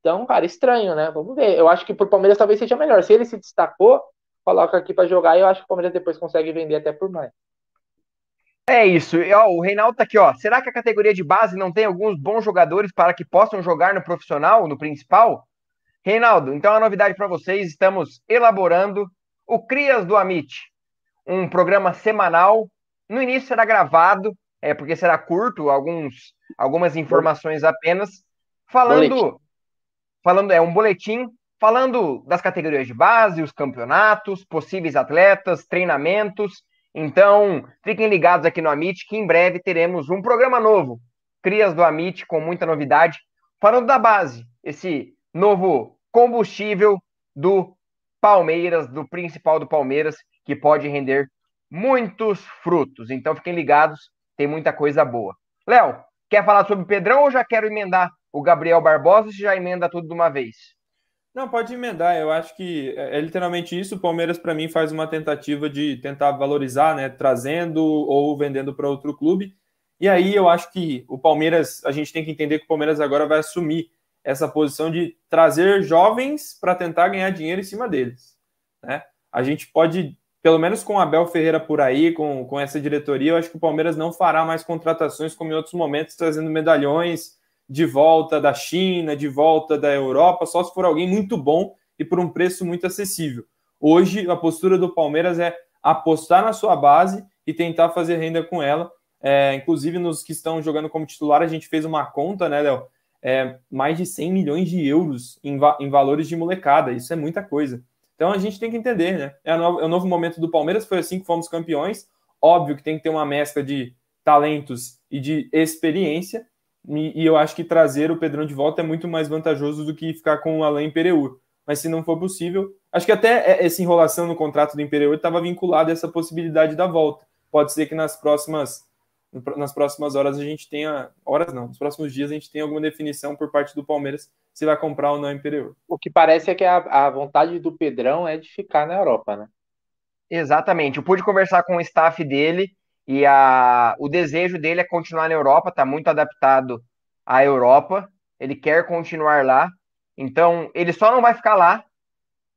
Então, cara, estranho, né? Vamos ver. Eu acho que para o Palmeiras talvez seja melhor. Se ele se destacou, coloca aqui para jogar e eu acho que o Palmeiras depois consegue vender até por mais. É isso. Ó, o Reinaldo tá aqui, ó. Será que a categoria de base não tem alguns bons jogadores para que possam jogar no profissional, no principal? Reinaldo, então a novidade para vocês, estamos elaborando o Crias do Amit, um programa semanal. No início será gravado, é porque será curto, alguns, algumas informações apenas, falando, boletim. falando é um boletim falando das categorias de base, os campeonatos, possíveis atletas, treinamentos. Então, fiquem ligados aqui no Amit, que em breve teremos um programa novo, Crias do Amit, com muita novidade, falando da base, esse novo combustível do Palmeiras, do principal do Palmeiras, que pode render muitos frutos. Então, fiquem ligados, tem muita coisa boa. Léo, quer falar sobre o Pedrão ou já quero emendar o Gabriel Barbosa ou já emenda tudo de uma vez? Não, pode emendar. Eu acho que é, é literalmente isso. O Palmeiras, para mim, faz uma tentativa de tentar valorizar, né? Trazendo ou vendendo para outro clube. E aí eu acho que o Palmeiras, a gente tem que entender que o Palmeiras agora vai assumir essa posição de trazer jovens para tentar ganhar dinheiro em cima deles. Né? A gente pode, pelo menos com o Abel Ferreira por aí, com, com essa diretoria, eu acho que o Palmeiras não fará mais contratações como em outros momentos, trazendo medalhões de volta da China, de volta da Europa, só se for alguém muito bom e por um preço muito acessível. Hoje, a postura do Palmeiras é apostar na sua base e tentar fazer renda com ela. É, inclusive, nos que estão jogando como titular, a gente fez uma conta, né, Léo? É, mais de 100 milhões de euros em, va em, valores de molecada. Isso é muita coisa. Então a gente tem que entender, né? É, no, é o novo momento do Palmeiras, foi assim que fomos campeões. Óbvio que tem que ter uma mescla de talentos e de experiência, e, eu acho que trazer o Pedrão de volta é muito mais vantajoso do que ficar com o Alain Pereur. Mas se não for possível, acho que até essa enrolação no contrato do Imperiur estava vinculada a essa possibilidade da volta. Pode ser que nas próximas nas próximas horas a gente tenha horas não, nos próximos dias a gente tenha alguma definição por parte do Palmeiras se vai comprar ou não Imperiur. O que parece é que a, a vontade do Pedrão é de ficar na Europa, né? Exatamente. Eu pude conversar com o staff dele e a, o desejo dele é continuar na Europa, está muito adaptado à Europa, ele quer continuar lá, então ele só não vai ficar lá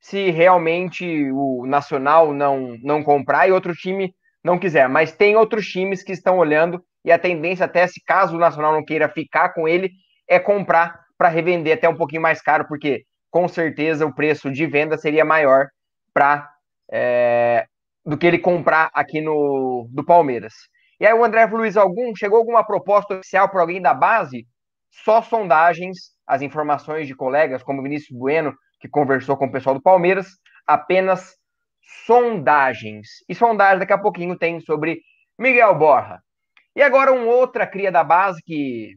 se realmente o Nacional não, não comprar e outro time não quiser. Mas tem outros times que estão olhando e a tendência, até se caso o Nacional não queira ficar com ele, é comprar para revender até um pouquinho mais caro, porque com certeza o preço de venda seria maior para é, do que ele comprar aqui no do Palmeiras. E aí o André Luiz algum chegou alguma proposta oficial para alguém da base? Só sondagens, as informações de colegas como Vinícius Bueno, que conversou com o pessoal do Palmeiras, apenas sondagens. E sondagem daqui a pouquinho tem sobre Miguel Borra. E agora um outra cria da base que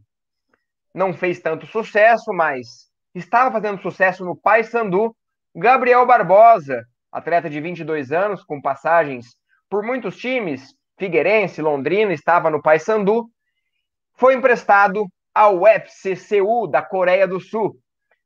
não fez tanto sucesso, mas estava fazendo sucesso no Paysandu, Gabriel Barbosa, atleta de 22 anos, com passagens por muitos times, Figueirense, Londrina, estava no Paysandu, foi emprestado ao FCCU da Coreia do Sul.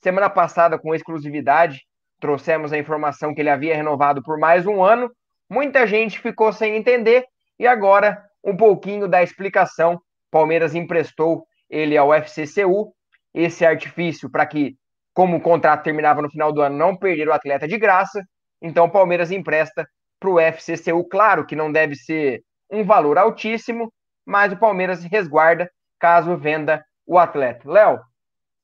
Semana passada, com exclusividade, trouxemos a informação que ele havia renovado por mais um ano. Muita gente ficou sem entender e agora um pouquinho da explicação. Palmeiras emprestou ele ao FCCU, esse artifício para que, como o contrato terminava no final do ano, não perder o atleta de graça. Então, Palmeiras empresta para o FCCU. Claro que não deve ser um valor altíssimo, mas o Palmeiras resguarda caso venda o atleta. Léo,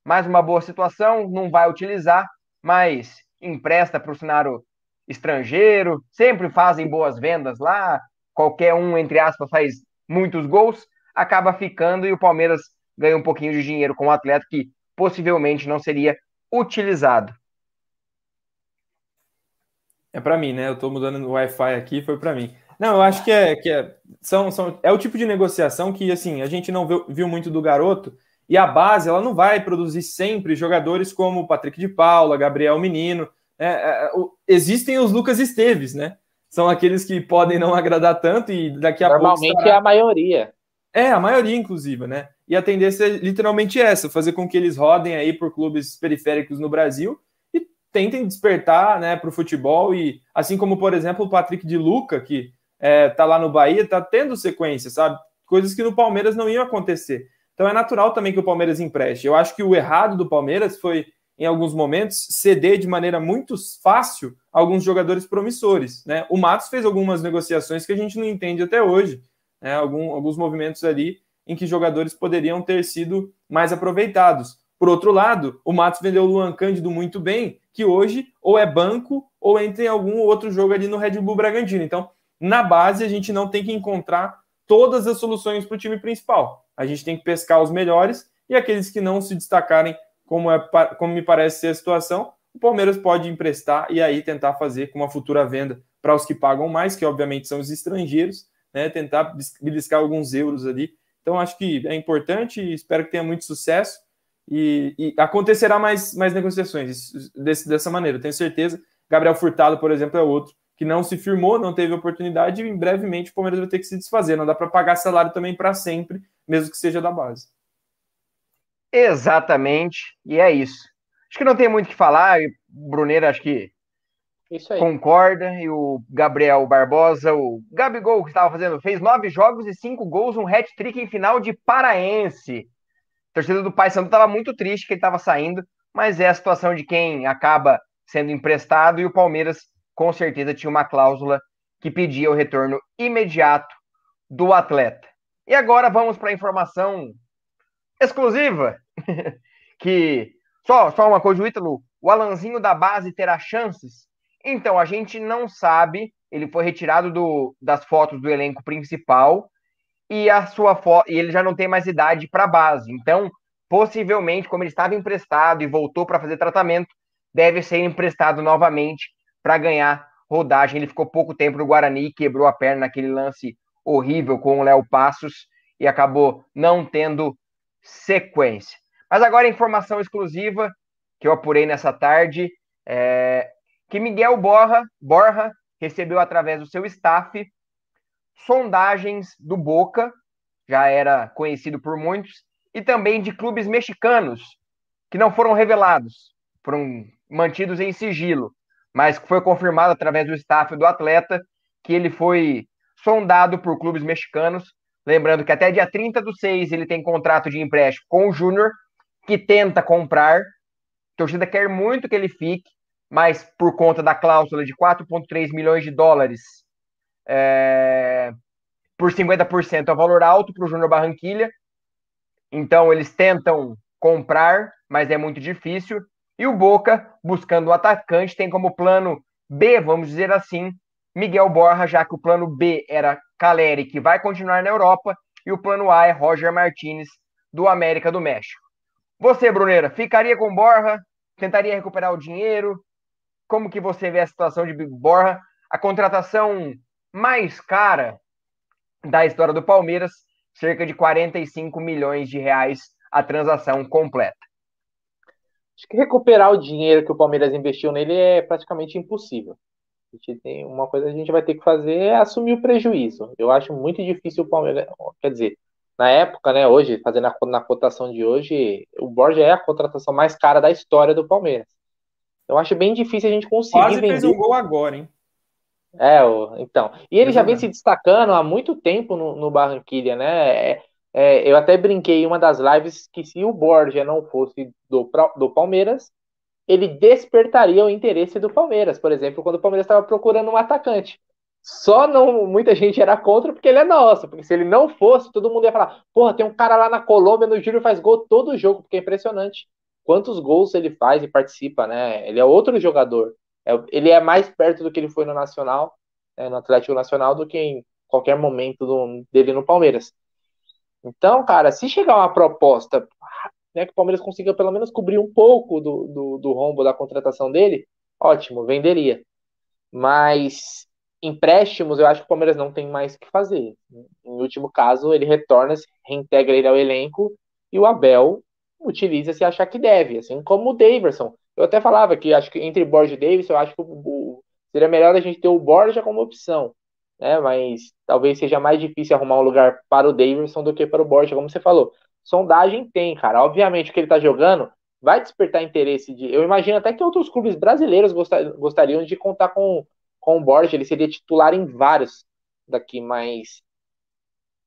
mais uma boa situação, não vai utilizar, mas empresta para o cenário estrangeiro, sempre fazem boas vendas lá, qualquer um, entre aspas, faz muitos gols, acaba ficando e o Palmeiras ganha um pouquinho de dinheiro com o atleta que possivelmente não seria utilizado. É para mim, né? Eu estou mudando o Wi-Fi aqui, foi para mim. Não, eu acho que é que é, são, são, é o tipo de negociação que assim a gente não viu, viu muito do garoto e a base ela não vai produzir sempre jogadores como Patrick de Paula, Gabriel Menino. Né? É, é, existem os Lucas Esteves, né? São aqueles que podem não agradar tanto e daqui a Normalmente pouco. Normalmente é a maioria. É, a maioria, inclusive, né? E a tendência é literalmente essa: fazer com que eles rodem aí por clubes periféricos no Brasil tentem despertar né, para o futebol e assim como, por exemplo, o Patrick de Luca, que é, tá lá no Bahia, tá tendo sequência, sabe? Coisas que no Palmeiras não iam acontecer. Então é natural também que o Palmeiras empreste. Eu acho que o errado do Palmeiras foi, em alguns momentos, ceder de maneira muito fácil alguns jogadores promissores. Né? O Matos fez algumas negociações que a gente não entende até hoje. Né? Algum, alguns movimentos ali em que jogadores poderiam ter sido mais aproveitados. Por outro lado, o Matos vendeu o Luan Cândido muito bem, que hoje ou é banco ou entra em algum outro jogo ali no Red Bull Bragantino. Então, na base, a gente não tem que encontrar todas as soluções para o time principal. A gente tem que pescar os melhores e aqueles que não se destacarem, como, é, como me parece ser a situação, o Palmeiras pode emprestar e aí tentar fazer com uma futura venda para os que pagam mais, que obviamente são os estrangeiros, né, tentar beliscar alguns euros ali. Então, acho que é importante e espero que tenha muito sucesso. E, e acontecerá mais, mais negociações desse, dessa maneira, tenho certeza. Gabriel Furtado, por exemplo, é outro que não se firmou, não teve oportunidade e brevemente o Palmeiras vai ter que se desfazer. Não dá para pagar salário também para sempre, mesmo que seja da base. Exatamente, e é isso. acho que não tem muito o que falar. O Bruneiro acho que concorda. E o Gabriel Barbosa, o Gabigol que estava fazendo, fez nove jogos e cinco gols, um hat-trick em final de Paraense. A torcida do Paysandu estava muito triste que ele estava saindo, mas é a situação de quem acaba sendo emprestado e o Palmeiras com certeza tinha uma cláusula que pedia o retorno imediato do atleta. E agora vamos para a informação exclusiva, que só, só uma coisa, o Ítalo, o Alanzinho da base terá chances? Então, a gente não sabe, ele foi retirado do, das fotos do elenco principal e a sua e ele já não tem mais idade para base. Então, possivelmente, como ele estava emprestado e voltou para fazer tratamento, deve ser emprestado novamente para ganhar rodagem. Ele ficou pouco tempo no Guarani, quebrou a perna naquele lance horrível com o Léo Passos e acabou não tendo sequência. Mas agora informação exclusiva que eu apurei nessa tarde, é que Miguel Borra, Borra recebeu através do seu staff sondagens do Boca, já era conhecido por muitos, e também de clubes mexicanos, que não foram revelados, foram mantidos em sigilo, mas foi confirmado através do staff do atleta que ele foi sondado por clubes mexicanos. Lembrando que até dia 30 do 6 ele tem contrato de empréstimo com o Júnior, que tenta comprar. A torcida quer muito que ele fique, mas por conta da cláusula de 4,3 milhões de dólares, é, por 50% é um valor alto para o Júnior Barranquilha. Então eles tentam comprar, mas é muito difícil. E o Boca, buscando o atacante, tem como plano B, vamos dizer assim, Miguel Borja, já que o plano B era Caleri, que vai continuar na Europa, e o plano A é Roger Martinez, do América do México. Você, Bruneira, ficaria com Borja? Tentaria recuperar o dinheiro? Como que você vê a situação de Borja? A contratação mais cara da história do Palmeiras, cerca de 45 milhões de reais a transação completa. Acho que recuperar o dinheiro que o Palmeiras investiu nele é praticamente impossível. A gente tem uma coisa que a gente vai ter que fazer é assumir o prejuízo. Eu acho muito difícil o Palmeiras, quer dizer, na época, né, hoje, fazendo a, na cotação de hoje, o Borja é a contratação mais cara da história do Palmeiras. Eu acho bem difícil a gente conseguir Quase vender. fez um gol agora, hein? É, então. E ele já vem se destacando há muito tempo no, no Barranquilha, né? É, é, eu até brinquei em uma das lives que se o Borja não fosse do, do Palmeiras, ele despertaria o interesse do Palmeiras, por exemplo, quando o Palmeiras estava procurando um atacante. Só não muita gente era contra porque ele é nosso, porque se ele não fosse, todo mundo ia falar: "Porra, tem um cara lá na Colômbia no Júlio faz gol todo jogo", porque é impressionante quantos gols ele faz e participa, né? Ele é outro jogador. É, ele é mais perto do que ele foi no Nacional, né, no Atlético Nacional, do que em qualquer momento do, dele no Palmeiras. Então, cara, se chegar uma proposta né, que o Palmeiras consiga pelo menos cobrir um pouco do, do, do rombo da contratação dele, ótimo, venderia. Mas empréstimos, eu acho que o Palmeiras não tem mais o que fazer. Em último caso, ele retorna, reintegra ele ao elenco e o Abel utiliza se achar que deve, assim como o Daverson. Eu até falava que acho que entre Borja e Davis, eu acho que o, o, seria melhor a gente ter o Borja como opção, né? Mas talvez seja mais difícil arrumar um lugar para o Davidson do que para o Borja, como você falou. Sondagem tem, cara. Obviamente o que ele está jogando vai despertar interesse de. Eu imagino até que outros clubes brasileiros gostariam de contar com, com o Borja. Ele seria titular em vários daqui, mas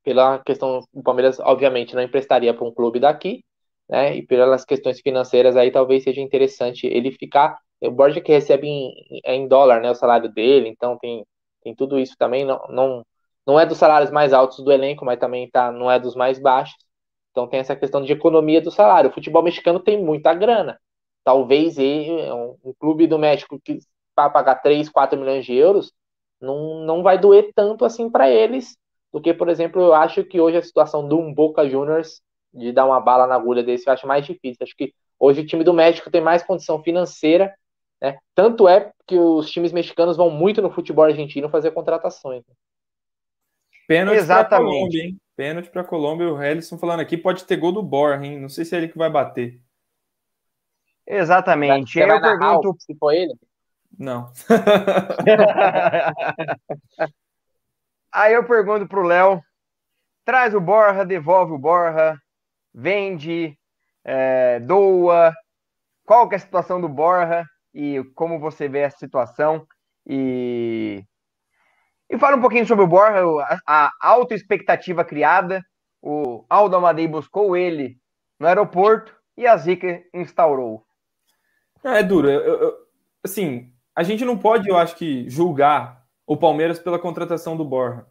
pela questão, o Palmeiras obviamente não emprestaria para um clube daqui, né? E pelas questões financeiras aí talvez seja interessante ele ficar. O Borja que recebe em, em dólar, né? O salário dele, então tem tem tudo isso também. Não, não, não é dos salários mais altos do elenco, mas também tá, não é dos mais baixos. Então tem essa questão de economia do salário. O futebol mexicano tem muita grana. Talvez um, um clube do México que para pagar 3, 4 milhões de euros, não, não vai doer tanto assim para eles, do que, por exemplo, eu acho que hoje a situação do um Boca Juniors de dar uma bala na agulha desse eu acho mais difícil. Acho que hoje o time do México tem mais condição financeira né? Tanto é que os times mexicanos vão muito no futebol argentino fazer contratações. Pênalti Exatamente. Pra Colômbia, hein? Pênalti para Colômbia. O Helison falando aqui pode ter gol do Borja, hein? Não sei se é ele que vai bater. Exatamente. eu pergunto se foi ele. Não. Aí eu pergunto pro Léo: traz o Borja, devolve o Borja, vende, é, doa, qual que é a situação do Borja e como você vê essa situação e e fala um pouquinho sobre o Borja, a, a alta expectativa criada. O Aldo Amadei buscou ele no aeroporto e a Zica instaurou. É, é duro. Eu, eu, assim, a gente não pode, eu acho que, julgar o Palmeiras pela contratação do Borja.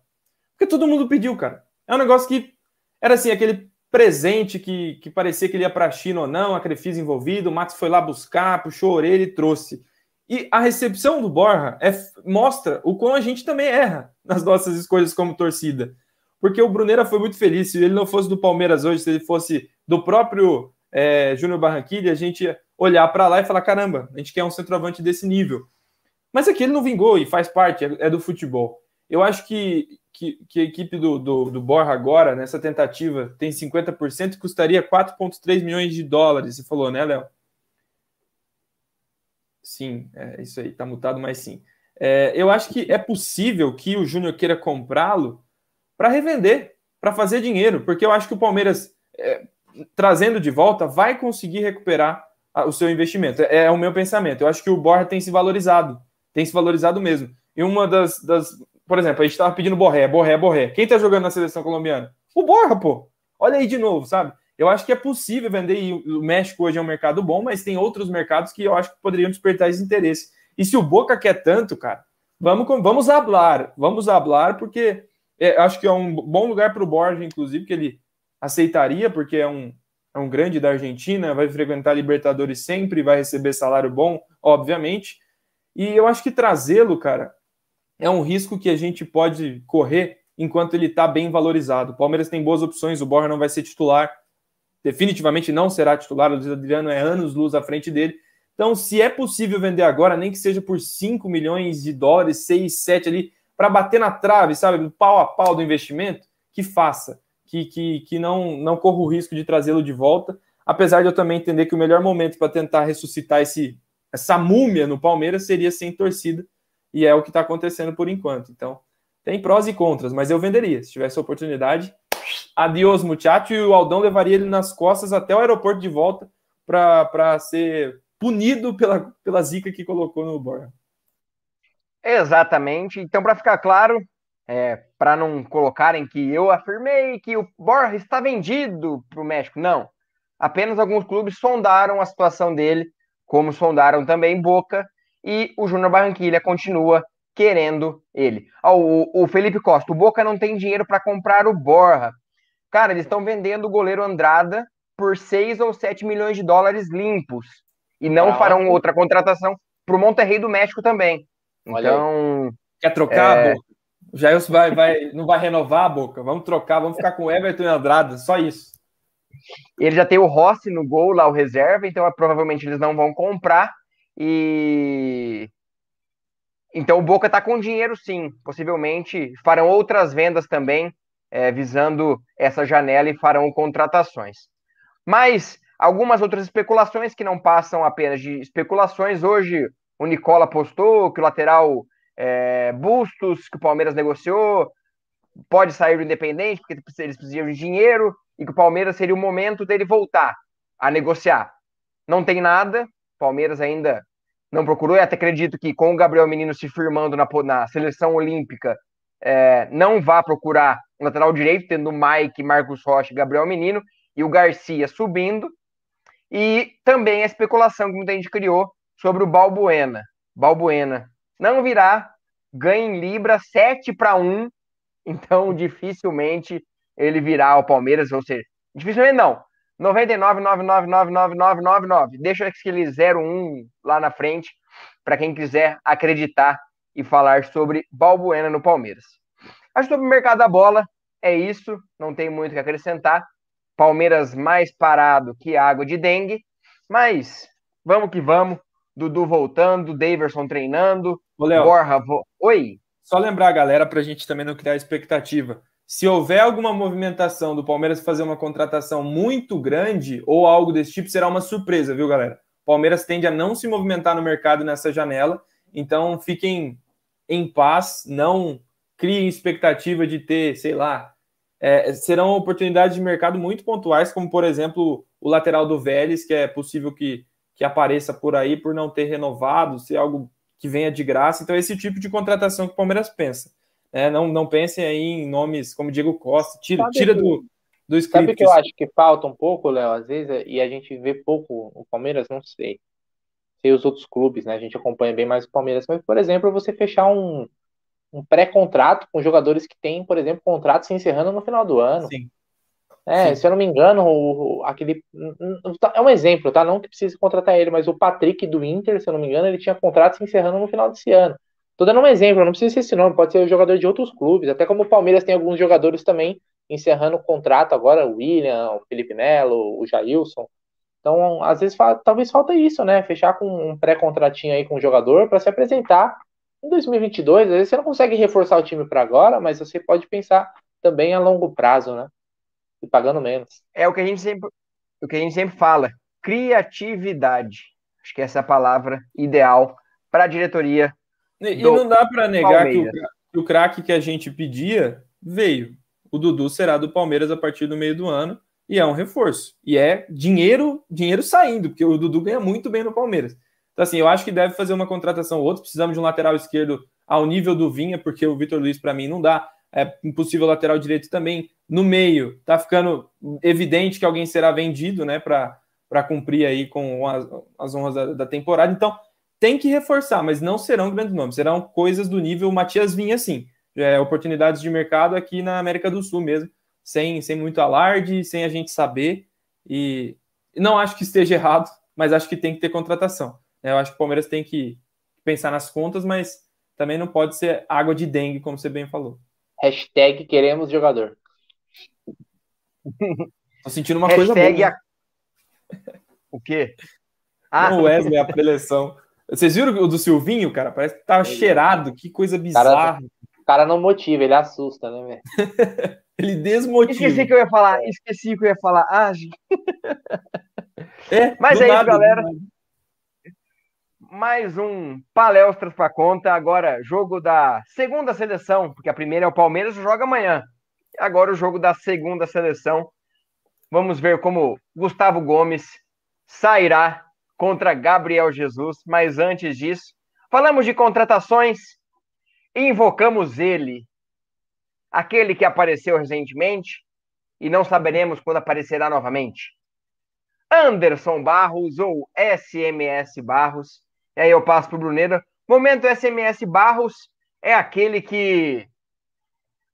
Porque todo mundo pediu, cara. É um negócio que era assim, aquele presente que, que parecia que ele ia para a China ou não, a Crefisa envolvido, o Max foi lá buscar, puxou a orelha e trouxe. E a recepção do Borja é, mostra o quão a gente também erra nas nossas escolhas como torcida. Porque o Brunera foi muito feliz. Se ele não fosse do Palmeiras hoje, se ele fosse do próprio é, Júnior Barranquilla, a gente ia olhar para lá e falar: caramba, a gente quer um centroavante desse nível. Mas aqui ele não vingou e faz parte, é, é do futebol. Eu acho que, que, que a equipe do, do, do agora, nessa tentativa, tem 50% e custaria 4,3 milhões de dólares. Você falou, né, Léo? Sim, é isso aí, tá mutado, mas sim. É, eu acho que é possível que o Júnior queira comprá-lo para revender, para fazer dinheiro, porque eu acho que o Palmeiras, é, trazendo de volta, vai conseguir recuperar a, o seu investimento. É, é, o meu pensamento. Eu acho que o Borja tem se valorizado, tem se valorizado mesmo. E uma das. das por exemplo, a gente estava pedindo Borré, Borré, Borré. Quem está jogando na seleção colombiana? O Borja, pô. Olha aí de novo, sabe? Eu acho que é possível vender, e o México hoje é um mercado bom, mas tem outros mercados que eu acho que poderiam despertar esse interesse. E se o Boca quer tanto, cara, vamos, vamos hablar, vamos hablar, porque é, acho que é um bom lugar para o Borja, inclusive, que ele aceitaria, porque é um, é um grande da Argentina, vai frequentar Libertadores sempre, vai receber salário bom, obviamente. E eu acho que trazê-lo, cara, é um risco que a gente pode correr enquanto ele está bem valorizado. O Palmeiras tem boas opções, o Borja não vai ser titular, definitivamente não será titular. O Luiz Adriano é anos luz à frente dele. Então, se é possível vender agora, nem que seja por 5 milhões de dólares, 6, 7 ali, para bater na trave, sabe, pau a pau do investimento, que faça, que, que, que não, não corra o risco de trazê-lo de volta. Apesar de eu também entender que o melhor momento para tentar ressuscitar esse, essa múmia no Palmeiras seria sem torcida, e é o que está acontecendo por enquanto. Então, tem prós e contras, mas eu venderia. Se tivesse oportunidade, adiós, muchacho, e o Aldão levaria ele nas costas até o aeroporto de volta para ser punido pela, pela zica que colocou no Borja. Exatamente. Então, para ficar claro, é, para não colocarem que eu afirmei que o Borja está vendido para o México. Não. Apenas alguns clubes sondaram a situação dele, como sondaram também Boca, e o Júnior Barranquilha continua querendo ele. o, o, Felipe Costa, o Boca não tem dinheiro para comprar o Borja. Cara, eles estão vendendo o goleiro Andrada por 6 ou 7 milhões de dólares limpos. E não ah, farão outra contratação para o Monterrey do México também. Então. Quer trocar, é... Boca? O Jailson vai, vai, não vai renovar a boca. Vamos trocar, vamos ficar com o Everton e Andrada, só isso. Ele já tem o Rossi no gol lá, o reserva, então provavelmente eles não vão comprar. E. Então o Boca está com dinheiro sim. Possivelmente farão outras vendas também é, visando essa janela e farão contratações. Mas algumas outras especulações que não passam apenas de especulações. Hoje o Nicola postou que o lateral é, Bustos, que o Palmeiras negociou, pode sair do Independente, porque eles precisam de dinheiro, e que o Palmeiras seria o momento dele voltar a negociar. Não tem nada, Palmeiras ainda não procurou, e até acredito que com o Gabriel Menino se firmando na, na seleção olímpica, é, não vá procurar lateral direito, tendo Mike, Marcos Rocha e Gabriel Menino, e o Garcia subindo. E também a especulação que muita gente criou sobre o Balbuena. Balbuena não virá, ganha em Libra 7 para 1, então dificilmente ele virá ao Palmeiras, ou seja, dificilmente não. 99,9999999. Deixa aquele 01 lá na frente para quem quiser acreditar e falar sobre Balbuena no Palmeiras. Acho que sobre o mercado da bola é isso, não tem muito o que acrescentar. Palmeiras mais parado que água de dengue, mas vamos que vamos. Dudu voltando, Daverson treinando, Ô, Léo, Borja. Vo... Oi. Só lembrar galera para a gente também não criar expectativa. Se houver alguma movimentação do Palmeiras fazer uma contratação muito grande ou algo desse tipo, será uma surpresa, viu, galera? O Palmeiras tende a não se movimentar no mercado nessa janela, então fiquem em paz, não criem expectativa de ter, sei lá, é, serão oportunidades de mercado muito pontuais, como por exemplo o lateral do Vélez, que é possível que, que apareça por aí por não ter renovado, ser algo que venha de graça. Então, esse tipo de contratação que o Palmeiras pensa. É, não, não pensem aí em nomes como Diego Costa, tira, tira do, do script. Sabe que eu acho que falta um pouco, Léo, às vezes, e a gente vê pouco o Palmeiras, não sei. Sei os outros clubes, né? A gente acompanha bem mais o Palmeiras. Mas, por exemplo, você fechar um, um pré-contrato com jogadores que têm, por exemplo, contrato se encerrando no final do ano. Sim. É, Sim. se eu não me engano, o, o, aquele. Tá, é um exemplo, tá? Não que precise contratar ele, mas o Patrick do Inter, se eu não me engano, ele tinha contrato se encerrando no final desse ano. Tô dando um exemplo, não precisa ser esse nome, pode ser jogador de outros clubes, até como o Palmeiras tem alguns jogadores também encerrando o contrato agora, o William, o Felipe Melo, o Jailson. Então, às vezes, talvez falta isso, né? Fechar com um pré-contratinho aí com o jogador para se apresentar em 2022. Às vezes você não consegue reforçar o time para agora, mas você pode pensar também a longo prazo, né? E pagando menos. É o que a gente sempre, o que a gente sempre fala, criatividade. Acho que essa é a palavra ideal para a diretoria e, não dá para negar que o, o craque que a gente pedia veio. O Dudu será do Palmeiras a partir do meio do ano e é um reforço. E é dinheiro, dinheiro saindo, porque o Dudu ganha muito bem no Palmeiras. Então, assim, eu acho que deve fazer uma contratação ou outra. Precisamos de um lateral esquerdo ao nível do Vinha, porque o Vitor Luiz, para mim, não dá. É impossível lateral direito também. No meio, tá ficando evidente que alguém será vendido, né, para cumprir aí com as, as honras da, da temporada. Então, tem que reforçar, mas não serão grandes nomes, serão coisas do nível Matias Vinha, sim. É, oportunidades de mercado aqui na América do Sul mesmo, sem, sem muito alarde, sem a gente saber. E não acho que esteja errado, mas acho que tem que ter contratação. É, eu acho que o Palmeiras tem que pensar nas contas, mas também não pode ser água de dengue, como você bem falou. Hashtag queremos jogador. Tô sentindo uma Hashtag coisa boa. A... O quê? Ah, o Wesley, a preleção. Vocês viram o do Silvinho, cara? Parece que tá cheirado, que coisa bizarra. O cara não motiva, ele assusta, né, velho? ele desmotiva. Esqueci que eu ia falar, esqueci que eu ia falar. Ah, gente. É, Mas é nada, isso, galera. Mais um palestras para conta. Agora, jogo da segunda seleção, porque a primeira é o Palmeiras, joga amanhã. Agora o jogo da segunda seleção. Vamos ver como Gustavo Gomes sairá contra Gabriel Jesus, mas antes disso, falamos de contratações invocamos ele, aquele que apareceu recentemente e não saberemos quando aparecerá novamente. Anderson Barros ou SMS Barros. E aí eu passo para o Bruneiro. Momento SMS Barros é aquele que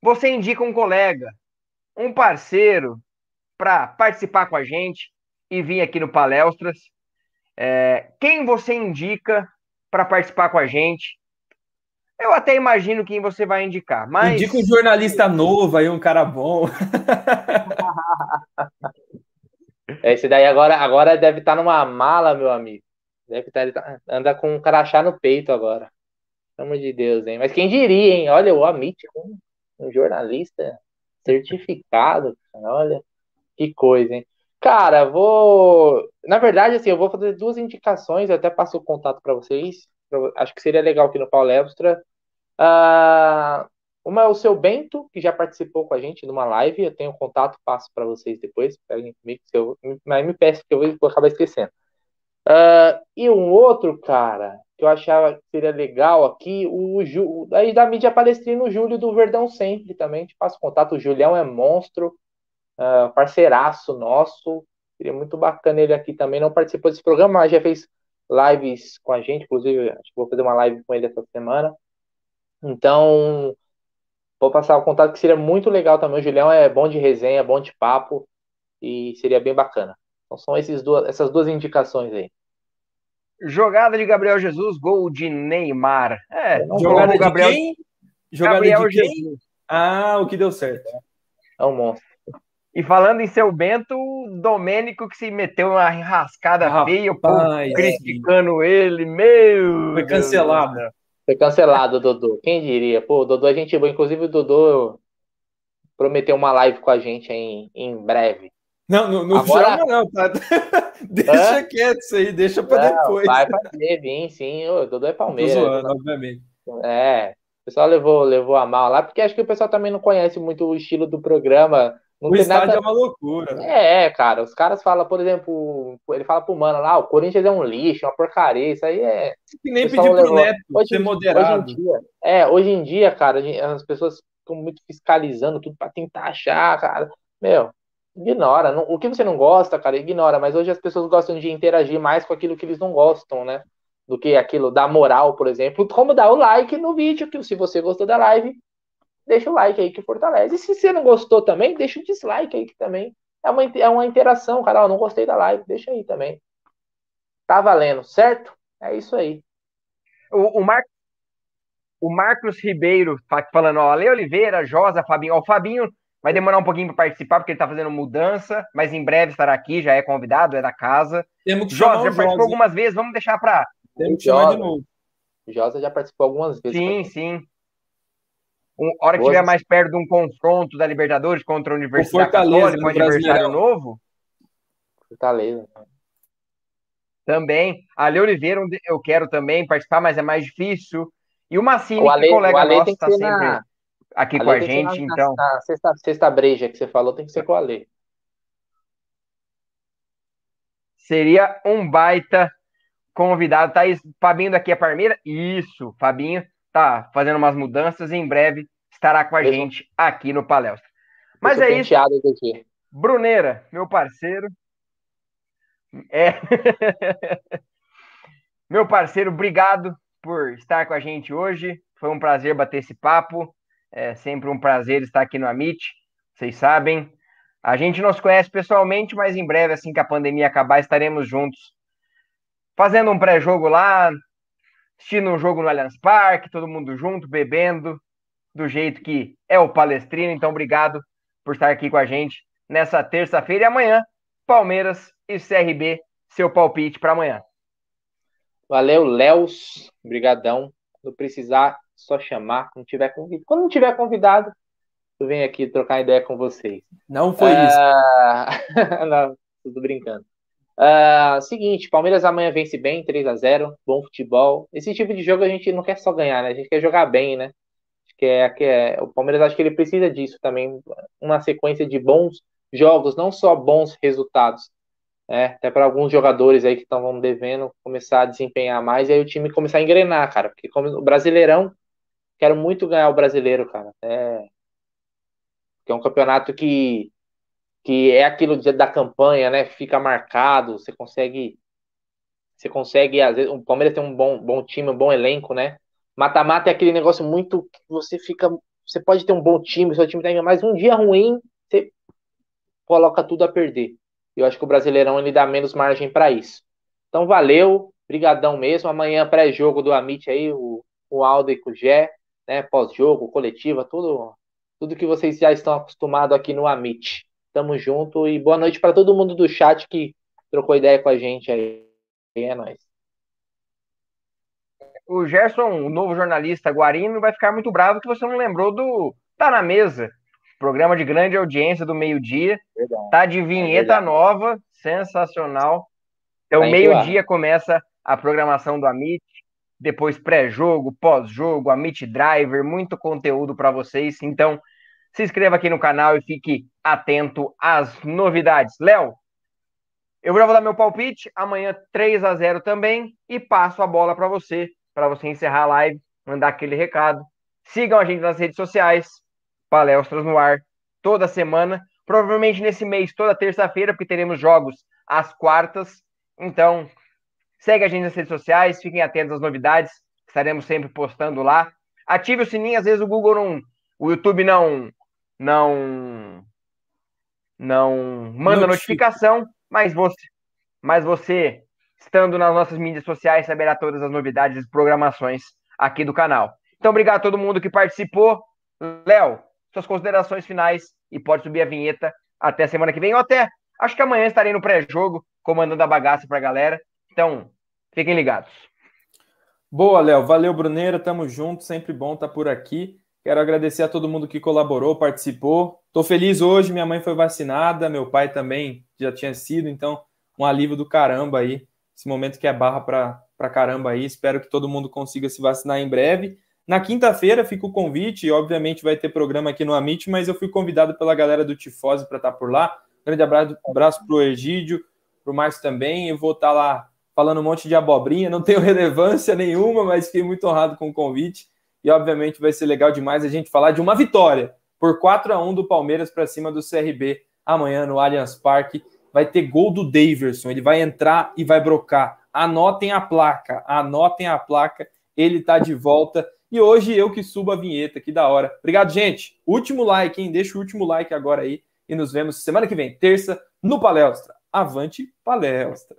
você indica um colega, um parceiro para participar com a gente e vir aqui no Palestras. É, quem você indica para participar com a gente? Eu até imagino quem você vai indicar, mas... Indica um jornalista novo aí, um cara bom. Esse daí agora, agora deve estar tá numa mala, meu amigo. Deve estar, tá, anda com um crachá no peito agora. Pelo amor de Deus, hein? Mas quem diria, hein? Olha, o Amit com um jornalista certificado. Olha, que coisa, hein? Cara, vou. Na verdade, assim, eu vou fazer duas indicações, até passo o contato para vocês. Acho que seria legal aqui no Palestra. Uh, uma é o seu Bento, que já participou com a gente numa live. Eu tenho contato, passo para vocês depois. Peguem comigo, eu, mas me peço que eu vou acabar esquecendo. Uh, e um outro, cara, que eu achava que seria legal aqui, o Ju, aí da mídia palestrina, o Júlio do Verdão Sempre também. Te passo contato. O Julião é monstro uh, parceiraço nosso. Seria muito bacana ele aqui também. Não participou desse programa, mas já fez lives com a gente. Inclusive, acho que vou fazer uma live com ele essa semana. Então, vou passar o contato que seria muito legal também. O Julião é bom de resenha, bom de papo e seria bem bacana. Então, são esses duas, essas duas indicações aí. Jogada de Gabriel Jesus, gol de Neymar. É, jogada de Gabriel... quem? Jogada Gabriel de quem? Jesus. Ah, o que deu certo. É um monstro. E falando em seu Bento, o Domênico que se meteu uma rascada Rapaz, feia, pô, criticando ele, meu. Foi cancelado. Foi cancelado, Dodô. Quem diria? Pô, o Dodô a gente boa. Inclusive, o Dodô prometeu uma live com a gente em, em breve. Não, não, não Agora... chama, não, tá? deixa Hã? quieto isso aí, deixa pra não, depois. Vai fazer, vim, sim. O Dodô é Palmeiras. Tô zoando, né? obviamente. É, o pessoal levou, levou a mal lá, porque acho que o pessoal também não conhece muito o estilo do programa Não o estádio nada... é uma loucura. É, cara. Os caras falam, por exemplo, ele fala pro mano lá, o Corinthians é um lixo, uma porcaria. Isso aí é. Que nem pedir pro Neto hoje, ser moderado. Hoje em dia, é, hoje em dia, cara, as pessoas ficam muito fiscalizando tudo para tentar achar, cara. Meu, ignora. O que você não gosta, cara, ignora. Mas hoje as pessoas gostam de interagir mais com aquilo que eles não gostam, né? Do que aquilo da moral, por exemplo. Como dar o like no vídeo, que se você gostou da live, deixa o like aí que fortalece. E se você não gostou também, deixa o dislike aí que também é uma, é uma interação, cara. Não gostei da live, deixa aí também. Tá valendo, certo? É isso aí. O, o, Mar... o Marcos Ribeiro tá falando, ó, Ale Oliveira, Josa, Fabinho. Ó, o Fabinho vai demorar um pouquinho para participar, porque ele tá fazendo mudança, mas em breve estará aqui, já é convidado, é da casa. Temos que Josa, já participou algumas vezes, vamos deixar para. Temos que chamar de novo. Josa já participou algumas vezes. Sim, sim um, hora que estiver mais perto de um confronto da Libertadores contra a Universidade Católica, um adversário novo. Fortaleza. Também. A Ale Oliveira, eu quero também participar, mas é mais difícil. E o Massini, o Ale, que colega nosso, está sempre na... aqui com a gente, na, então. Na sexta, sexta breja que você falou, tem que ser com o Ale. Seria um baita convidado. Tá Fabinho daqui a Parmeira? Isso, Fabinho tá fazendo umas mudanças e em breve estará com a gente aqui no Palestra. Mas é isso. Aqui. Bruneira, meu parceiro. É. meu parceiro, obrigado por estar com a gente hoje. Foi um prazer bater esse papo. É sempre um prazer estar aqui no Amit. Vocês sabem. A gente não se conhece pessoalmente, mas em breve, assim que a pandemia acabar, estaremos juntos fazendo um pré-jogo lá, assistindo um jogo no Allianz Parque, todo mundo junto, bebendo, do jeito que é o Palestrino. Então, obrigado por estar aqui com a gente nessa terça-feira e amanhã, Palmeiras e CRB, seu palpite para amanhã. Valeu, Léus. Obrigadão. Quando precisar, só chamar. Quando tiver convidado. Quando não tiver convidado, eu venho aqui trocar ideia com vocês. Não foi uh... isso. não, tudo brincando. Uh, seguinte, Palmeiras amanhã vence bem, 3 a 0 bom futebol. Esse tipo de jogo a gente não quer só ganhar, né? A gente quer jogar bem, né? Que é, que é, o Palmeiras acho que ele precisa disso também, uma sequência de bons jogos, não só bons resultados. Né? Até para alguns jogadores aí que estão devendo começar a desempenhar mais e aí o time começar a engrenar, cara. Porque como o Brasileirão, quero muito ganhar o brasileiro, cara. É, é um campeonato que que é aquilo da campanha, né? Fica marcado, você consegue você consegue, às vezes, o Palmeiras tem um bom, bom time, um bom elenco, né? Mata-mata é aquele negócio muito que você fica, você pode ter um bom time, seu time tem mais um dia ruim, você coloca tudo a perder. Eu acho que o Brasileirão ele dá menos margem para isso. Então valeu, brigadão mesmo. Amanhã pré-jogo do Amit aí, o, o Aldo e o Gé, né? Pós-jogo, coletiva, tudo, tudo que vocês já estão acostumados aqui no Amit. Tamo junto e boa noite para todo mundo do chat que trocou ideia com a gente aí. É nóis. O Gerson, o novo jornalista Guarino, vai ficar muito bravo que você não lembrou do Tá na Mesa, programa de grande audiência do meio-dia. Tá de vinheta é nova, sensacional. Então, tá meio-dia começa a programação do Amit, depois pré-jogo, pós-jogo, Amit Driver, muito conteúdo para vocês. Então, se inscreva aqui no canal e fique atento às novidades. Léo, eu já vou dar meu palpite. Amanhã 3 a 0 também. E passo a bola para você, para você encerrar a live, mandar aquele recado. Sigam a gente nas redes sociais. Palestras no ar toda semana. Provavelmente nesse mês, toda terça-feira, porque teremos jogos às quartas. Então, segue a gente nas redes sociais. Fiquem atentos às novidades. Estaremos sempre postando lá. Ative o sininho. Às vezes o Google não. O YouTube não não não manda notificação, mas você, mas você estando nas nossas mídias sociais saberá todas as novidades e programações aqui do canal. Então, obrigado a todo mundo que participou. Léo, suas considerações finais e pode subir a vinheta até semana que vem, ou até acho que amanhã estarei no pré-jogo comandando a bagaça para a galera. Então, fiquem ligados. Boa, Léo. Valeu, Bruneira. Tamo junto. Sempre bom estar por aqui. Quero agradecer a todo mundo que colaborou, participou. Estou feliz hoje, minha mãe foi vacinada, meu pai também já tinha sido, então um alívio do caramba aí. Esse momento que é barra para caramba aí. Espero que todo mundo consiga se vacinar em breve. Na quinta-feira fica o convite, e obviamente vai ter programa aqui no Amit, mas eu fui convidado pela galera do Tifose para estar tá por lá. Grande abraço, abraço para o Egídio, para o Márcio também. Eu vou estar tá lá falando um monte de abobrinha, não tenho relevância nenhuma, mas fiquei muito honrado com o convite. E obviamente vai ser legal demais a gente falar de uma vitória por 4 a 1 do Palmeiras para cima do CRB amanhã no Allianz Parque. Vai ter gol do Daverson, ele vai entrar e vai brocar. Anotem a placa, anotem a placa, ele está de volta e hoje eu que subo a vinheta, que da hora. Obrigado, gente. Último like, hein? Deixa o último like agora aí. E nos vemos semana que vem, terça, no Palestra. Avante Palestra!